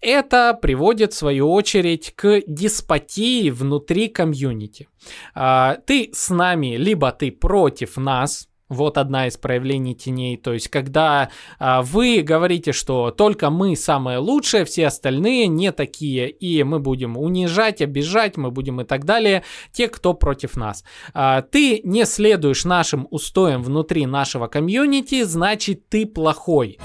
Это приводит, в свою очередь, к деспотии внутри комьюнити. А, ты с нами, либо ты против нас, вот одна из проявлений теней. То есть, когда а, вы говорите, что только мы самые лучшие, все остальные не такие, и мы будем унижать, обижать, мы будем и так далее, те, кто против нас. А, ты не следуешь нашим устоям внутри нашего комьюнити, значит, ты плохой.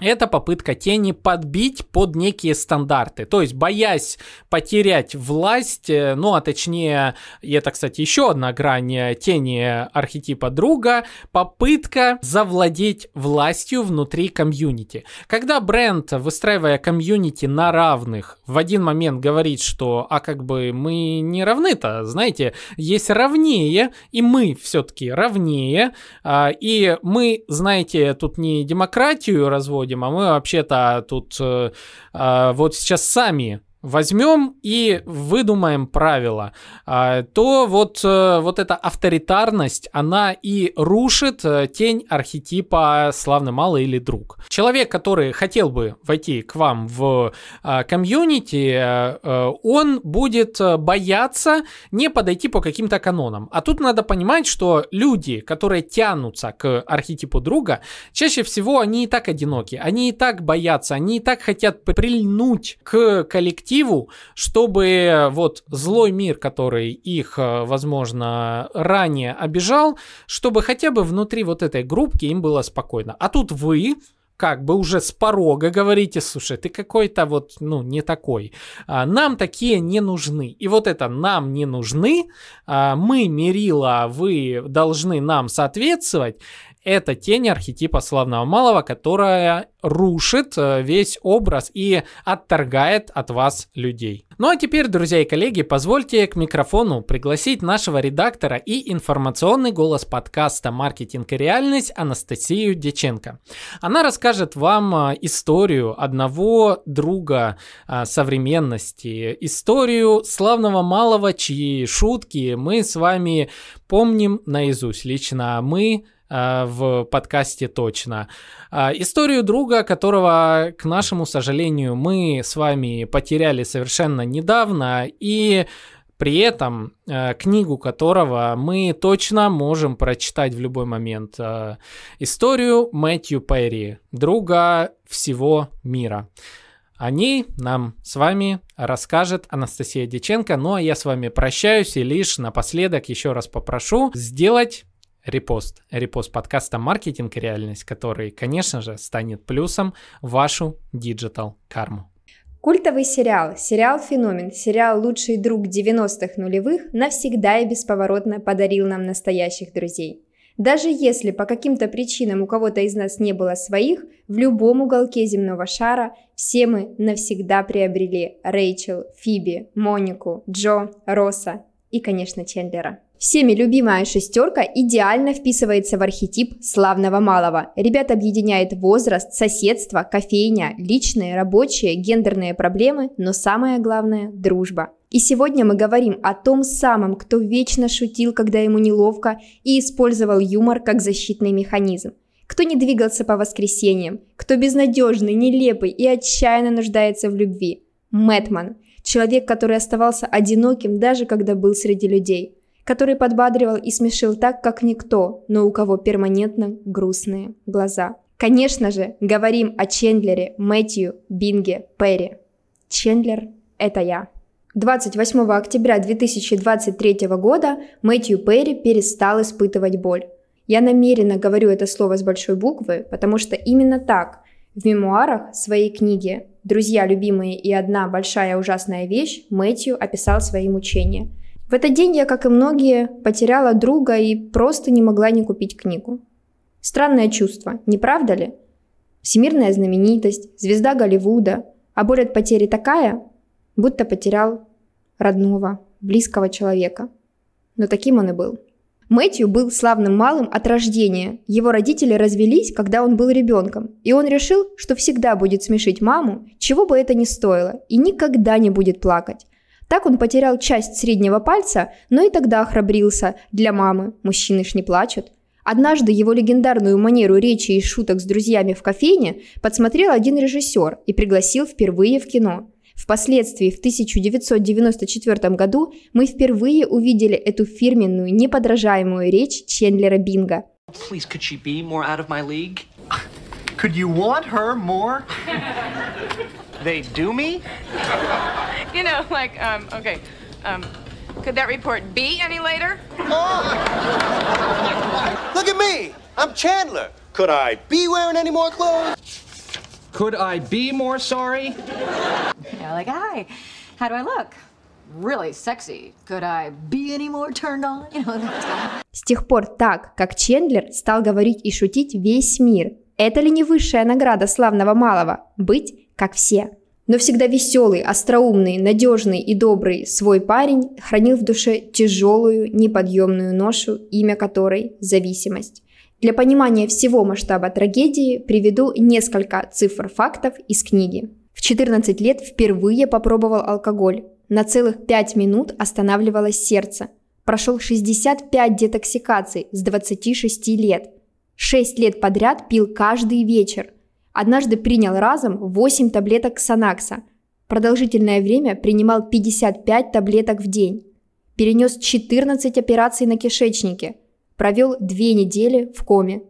Это попытка тени подбить под некие стандарты. То есть, боясь потерять власть, э, ну, а точнее, и это, кстати, еще одна грань э, тени архетипа друга, попытка завладеть властью внутри комьюнити. Когда бренд, выстраивая комьюнити на равных, в один момент говорит, что, а как бы мы не равны-то, знаете, есть равнее, и мы все-таки равнее, а, и мы, знаете, тут не демократию разводим, а мы вообще-то тут э, э, вот сейчас сами возьмем и выдумаем правила, а, то вот, э, вот эта авторитарность, она и рушит э, тень архетипа славный малый или друг. Человек, который хотел бы войти к вам в а, комьюнити, э, он будет бояться не подойти по каким-то канонам. А тут надо понимать, что люди, которые тянутся к архетипу друга, чаще всего они и так одиноки, они и так боятся, они и так хотят прильнуть к коллективу, перспективу, чтобы вот злой мир, который их, э, возможно, ранее обижал, чтобы хотя бы внутри вот этой группки им было спокойно. А тут вы, как бы уже с порога говорите, слушай, ты какой-то вот, ну, не такой. А, нам такие не нужны. И вот это нам не нужны, а, мы, мерила, вы должны нам соответствовать. Это тень архетипа славного малого, которая рушит э, весь образ и отторгает от вас людей. Ну а теперь, друзья и коллеги, позвольте к микрофону пригласить нашего редактора и информационный голос подкаста «Маркетинг и реальность» Анастасию Деченко. Она расскажет вам э, историю одного друга э, современности, историю славного малого, чьи шутки мы с вами помним наизусть. Лично мы в подкасте точно. Э, историю друга, которого, к нашему сожалению, мы с вами потеряли совершенно недавно, и при этом э, книгу которого мы точно можем прочитать в любой момент. Историю Мэтью Перри, друга всего мира. О ней нам с вами расскажет Анастасия Деченко. Ну а я с вами прощаюсь и лишь напоследок еще раз попрошу сделать репост. Репост подкаста «Маркетинг и реальность», который, конечно же, станет плюсом вашу digital карму. Культовый сериал, сериал-феномен, сериал «Лучший друг 90-х нулевых» навсегда и бесповоротно подарил нам настоящих друзей. Даже если по каким-то причинам у кого-то из нас не было своих, в любом уголке земного шара все мы навсегда приобрели Рэйчел, Фиби, Монику, Джо, Росса и, конечно, Чендлера. Всеми любимая шестерка идеально вписывается в архетип славного малого. Ребят объединяет возраст, соседство, кофейня, личные, рабочие, гендерные проблемы, но самое главное – дружба. И сегодня мы говорим о том самом, кто вечно шутил, когда ему неловко, и использовал юмор как защитный механизм. Кто не двигался по воскресеньям, кто безнадежный, нелепый и отчаянно нуждается в любви. Мэтман – человек, который оставался одиноким даже когда был среди людей – который подбадривал и смешил так, как никто, но у кого перманентно грустные глаза. Конечно же, говорим о Чендлере, Мэтью, Бинге, Перри. Чендлер – это я. 28 октября 2023 года Мэтью Перри перестал испытывать боль. Я намеренно говорю это слово с большой буквы, потому что именно так в мемуарах своей книги «Друзья, любимые и одна большая ужасная вещь» Мэтью описал свои мучения – в этот день я, как и многие, потеряла друга и просто не могла не купить книгу. Странное чувство, не правда ли? Всемирная знаменитость, звезда Голливуда, а боль от потери такая, будто потерял родного, близкого человека. Но таким он и был. Мэтью был славным малым от рождения. Его родители развелись, когда он был ребенком, и он решил, что всегда будет смешить маму, чего бы это ни стоило, и никогда не будет плакать. Так он потерял часть среднего пальца, но и тогда храбрился. Для мамы мужчины ж не плачут. Однажды его легендарную манеру речи и шуток с друзьями в кофейне подсмотрел один режиссер и пригласил впервые в кино. Впоследствии, в 1994 году, мы впервые увидели эту фирменную, неподражаемую речь Чендлера Бинга. Please, could she be more out of my league? Could you want her more? They do me? You know, like, um, okay, um, could that report be any later? Oh! Look at me! I'm Chandler. Could I be wearing any more clothes? Could I be more sorry? Yeah, like, hi, how do I look? Really sexy. Could I be any more turned on? You know, С тех пор так, как Чендлер стал говорить и шутить весь мир. Это ли не высшая награда славного малого? Быть как все. Но всегда веселый, остроумный, надежный и добрый свой парень хранил в душе тяжелую, неподъемную ношу, имя которой – зависимость. Для понимания всего масштаба трагедии приведу несколько цифр фактов из книги. В 14 лет впервые попробовал алкоголь. На целых 5 минут останавливалось сердце. Прошел 65 детоксикаций с 26 лет. 6 лет подряд пил каждый вечер – Однажды принял разом 8 таблеток Ксанакса. Продолжительное время принимал 55 таблеток в день. Перенес 14 операций на кишечнике. Провел две недели в коме.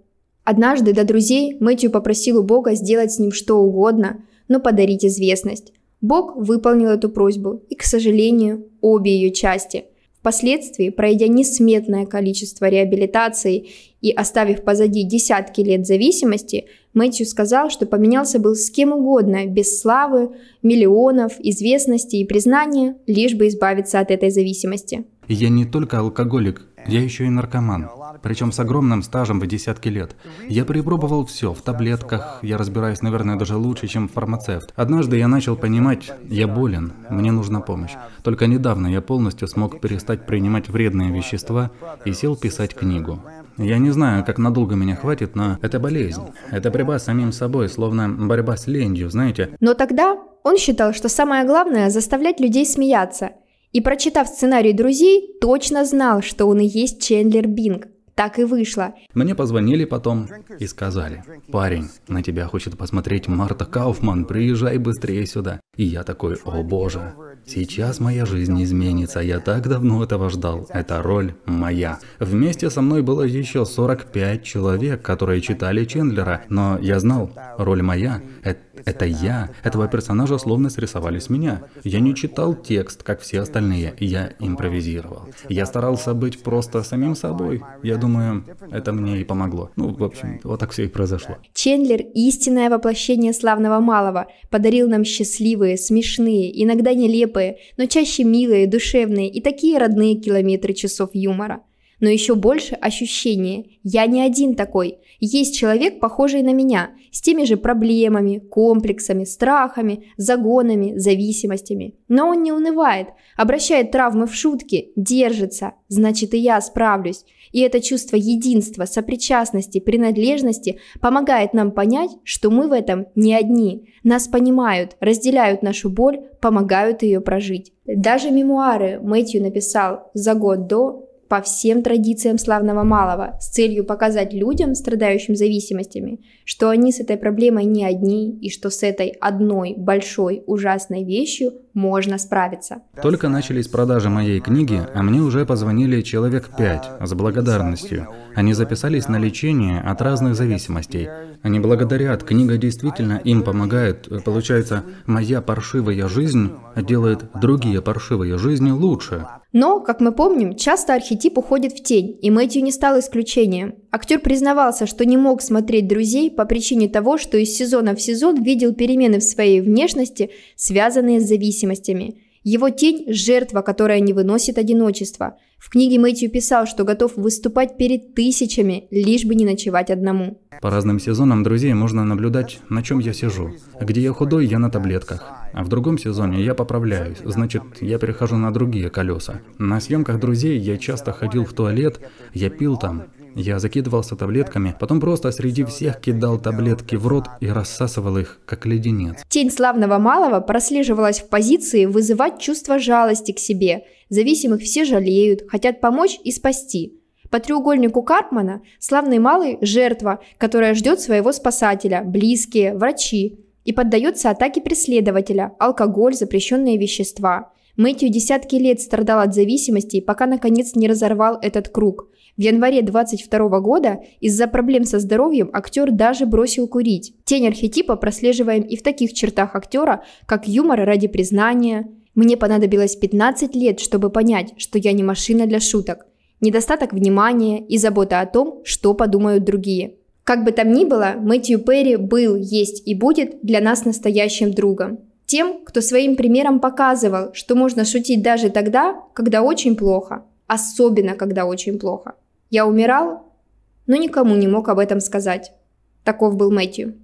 Однажды до друзей Мэтью попросил у Бога сделать с ним что угодно, но подарить известность. Бог выполнил эту просьбу, и, к сожалению, обе ее части – Впоследствии, пройдя несметное количество реабилитаций и оставив позади десятки лет зависимости, Мэтью сказал, что поменялся был с кем угодно, без славы, миллионов, известности и признания, лишь бы избавиться от этой зависимости. Я не только алкоголик, Я еще и наркоман, причем с огромным стажем в десятки лет. Я перепробовал все в таблетках, я разбираюсь, наверное, даже лучше, чем фармацевт. Однажды я начал понимать, я болен, мне нужна помощь. Только недавно я полностью смог перестать принимать вредные вещества и сел писать книгу. Я не знаю, как надолго меня хватит, но это болезнь. Это борьба с самим собой, словно борьба с ленью, знаете. Но тогда он считал, что самое главное – заставлять людей смеяться. И прочитав сценарий «Друзей», точно знал, что он и есть Чендлер Бинг. Так и вышло. Мне позвонили потом и сказали, парень, на тебя хочет посмотреть Марта Кауфман, приезжай быстрее сюда. И я такой, о боже, сейчас моя жизнь изменится, я так давно этого ждал, эта роль моя. Вместе со мной было еще 45 человек, которые читали Чендлера, но я знал, роль моя, это, это я, этого персонажа словно срисовали с меня. Я не читал текст, как все остальные, я импровизировал. Я старался быть просто самим собой. Я думаю, это мне и помогло. Ну, в общем, вот так все и произошло. Чендлер – истинное воплощение славного малого, подарил нам счастливые, смешные, иногда нелепые, но чаще милые, душевные и такие родные километры часов юмора. Но еще больше ощущение «я не один такой», есть человек, похожий на меня, с теми же проблемами, комплексами, страхами, загонами, зависимостями. Но он не унывает, обращает травмы в шутки, держится, значит и я справлюсь. И это чувство единства, сопричастности, принадлежности помогает нам понять, что мы в этом не одни. Нас понимают, разделяют нашу боль, помогают ее прожить. Даже мемуары Мэтью написал за год до по всем традициям славного малого с целью показать людям, страдающим зависимостями, что они с этой проблемой не одни и что с этой одной большой ужасной вещью можно справиться. Только начались продажи моей книги, а мне уже позвонили человек пять с благодарностью. Они записались на лечение от разных зависимостей. Они благодарят, книга действительно им помогает. Получается, моя паршивая жизнь делает другие паршивые жизни лучше. Но, как мы помним, часто архетип уходит в тень, и Мэтью не стал исключением. Актер признавался, что не мог смотреть «Друзей» по причине того, что из сезона в сезон видел перемены в своей внешности, связанные с зависимостями. Его тень – жертва, которая не выносит одиночества. В книге Мэтью писал, что готов выступать перед тысячами, лишь бы не ночевать одному. По разным сезонам «Друзей» можно наблюдать, на чем я сижу. Где я худой, я на таблетках. А в другом сезоне я поправляюсь, значит, я перехожу на другие колеса. На съемках «Друзей» я часто ходил в туалет, я пил там, я закидывался таблетками, потом просто среди всех кидал таблетки в рот и рассасывал их, как леденец. Тень славного малого прослеживалась в позиции вызывать чувство жалости к себе. Зависимых все жалеют, хотят помочь и спасти. По треугольнику Карпмана славный малый – жертва, которая ждет своего спасателя, близкие, врачи, и поддается атаке преследователя – алкоголь, запрещенные вещества. Мэтью десятки лет страдал от зависимости, пока наконец не разорвал этот круг. В январе 22 года из-за проблем со здоровьем актер даже бросил курить. Тень архетипа прослеживаем и в таких чертах актера, как юмор ради признания. Мне понадобилось 15 лет, чтобы понять, что я не машина для шуток. Недостаток внимания и забота о том, что подумают другие. Как бы там ни было, Мэтью Перри был, есть и будет для нас настоящим другом. Тем, кто своим примером показывал, что можно шутить даже тогда, когда очень плохо. Особенно, когда очень плохо. Я умирал, но никому не мог об этом сказать. Таков был Мэтью.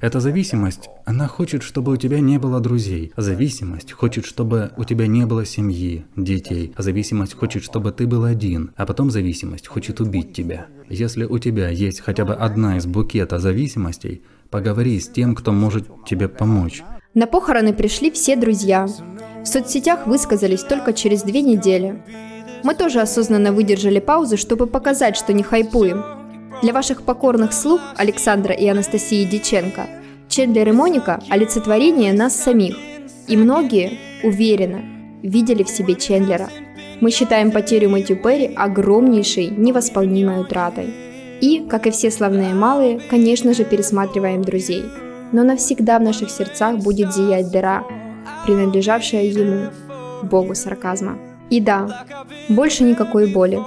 Эта зависимость, она хочет, чтобы у тебя не было друзей. Зависимость хочет, чтобы у тебя не было семьи, детей. Зависимость хочет, чтобы ты был один. А потом зависимость хочет убить тебя. Если у тебя есть хотя бы одна из букета зависимостей, поговори с тем, кто может тебе помочь. На похороны пришли все друзья. В соцсетях высказались только через две недели. Мы тоже осознанно выдержали паузу, чтобы показать, что не хайпуем. Для ваших покорных слуг Александра и Анастасии Диченко Чендлер и Моника – олицетворение нас самих. И многие, уверенно, видели в себе Чендлера. Мы считаем потерю Мэтью Перри огромнейшей, невосполнимой утратой. И, как и все славные малые, конечно же, пересматриваем друзей. Но навсегда в наших сердцах будет зиять дыра, принадлежавшая ему, богу сарказма. И да, больше никакой боли.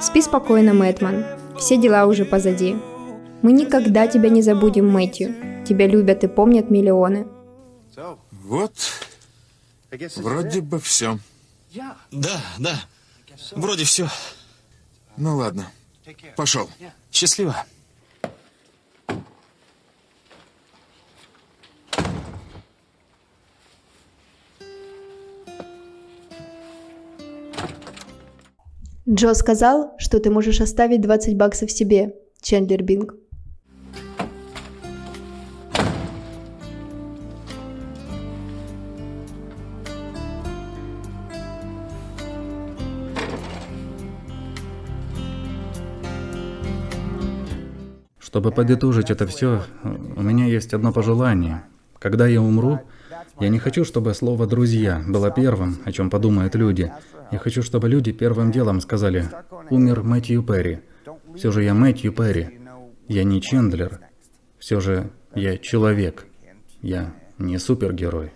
Спи спокойно, Мэтман, все дела уже позади. Мы никогда тебя не забудем, Мэтью. Тебя любят и помнят миллионы. Вот, вроде бы все. Да, да, вроде все. Ну ладно. Пошел. Счастливо. Джо сказал, что ты можешь оставить 20 баксов себе, Чендлер Бинг. Чтобы подытожить это все, у меня есть одно пожелание. Когда я умру, я не хочу, чтобы слово «друзья» было первым, о чем подумают люди. Я хочу, чтобы люди первым делом сказали «Умер Мэтью Перри». Все же я Мэтью Перри. Я не Чендлер. Все же я человек. Я не супергерой.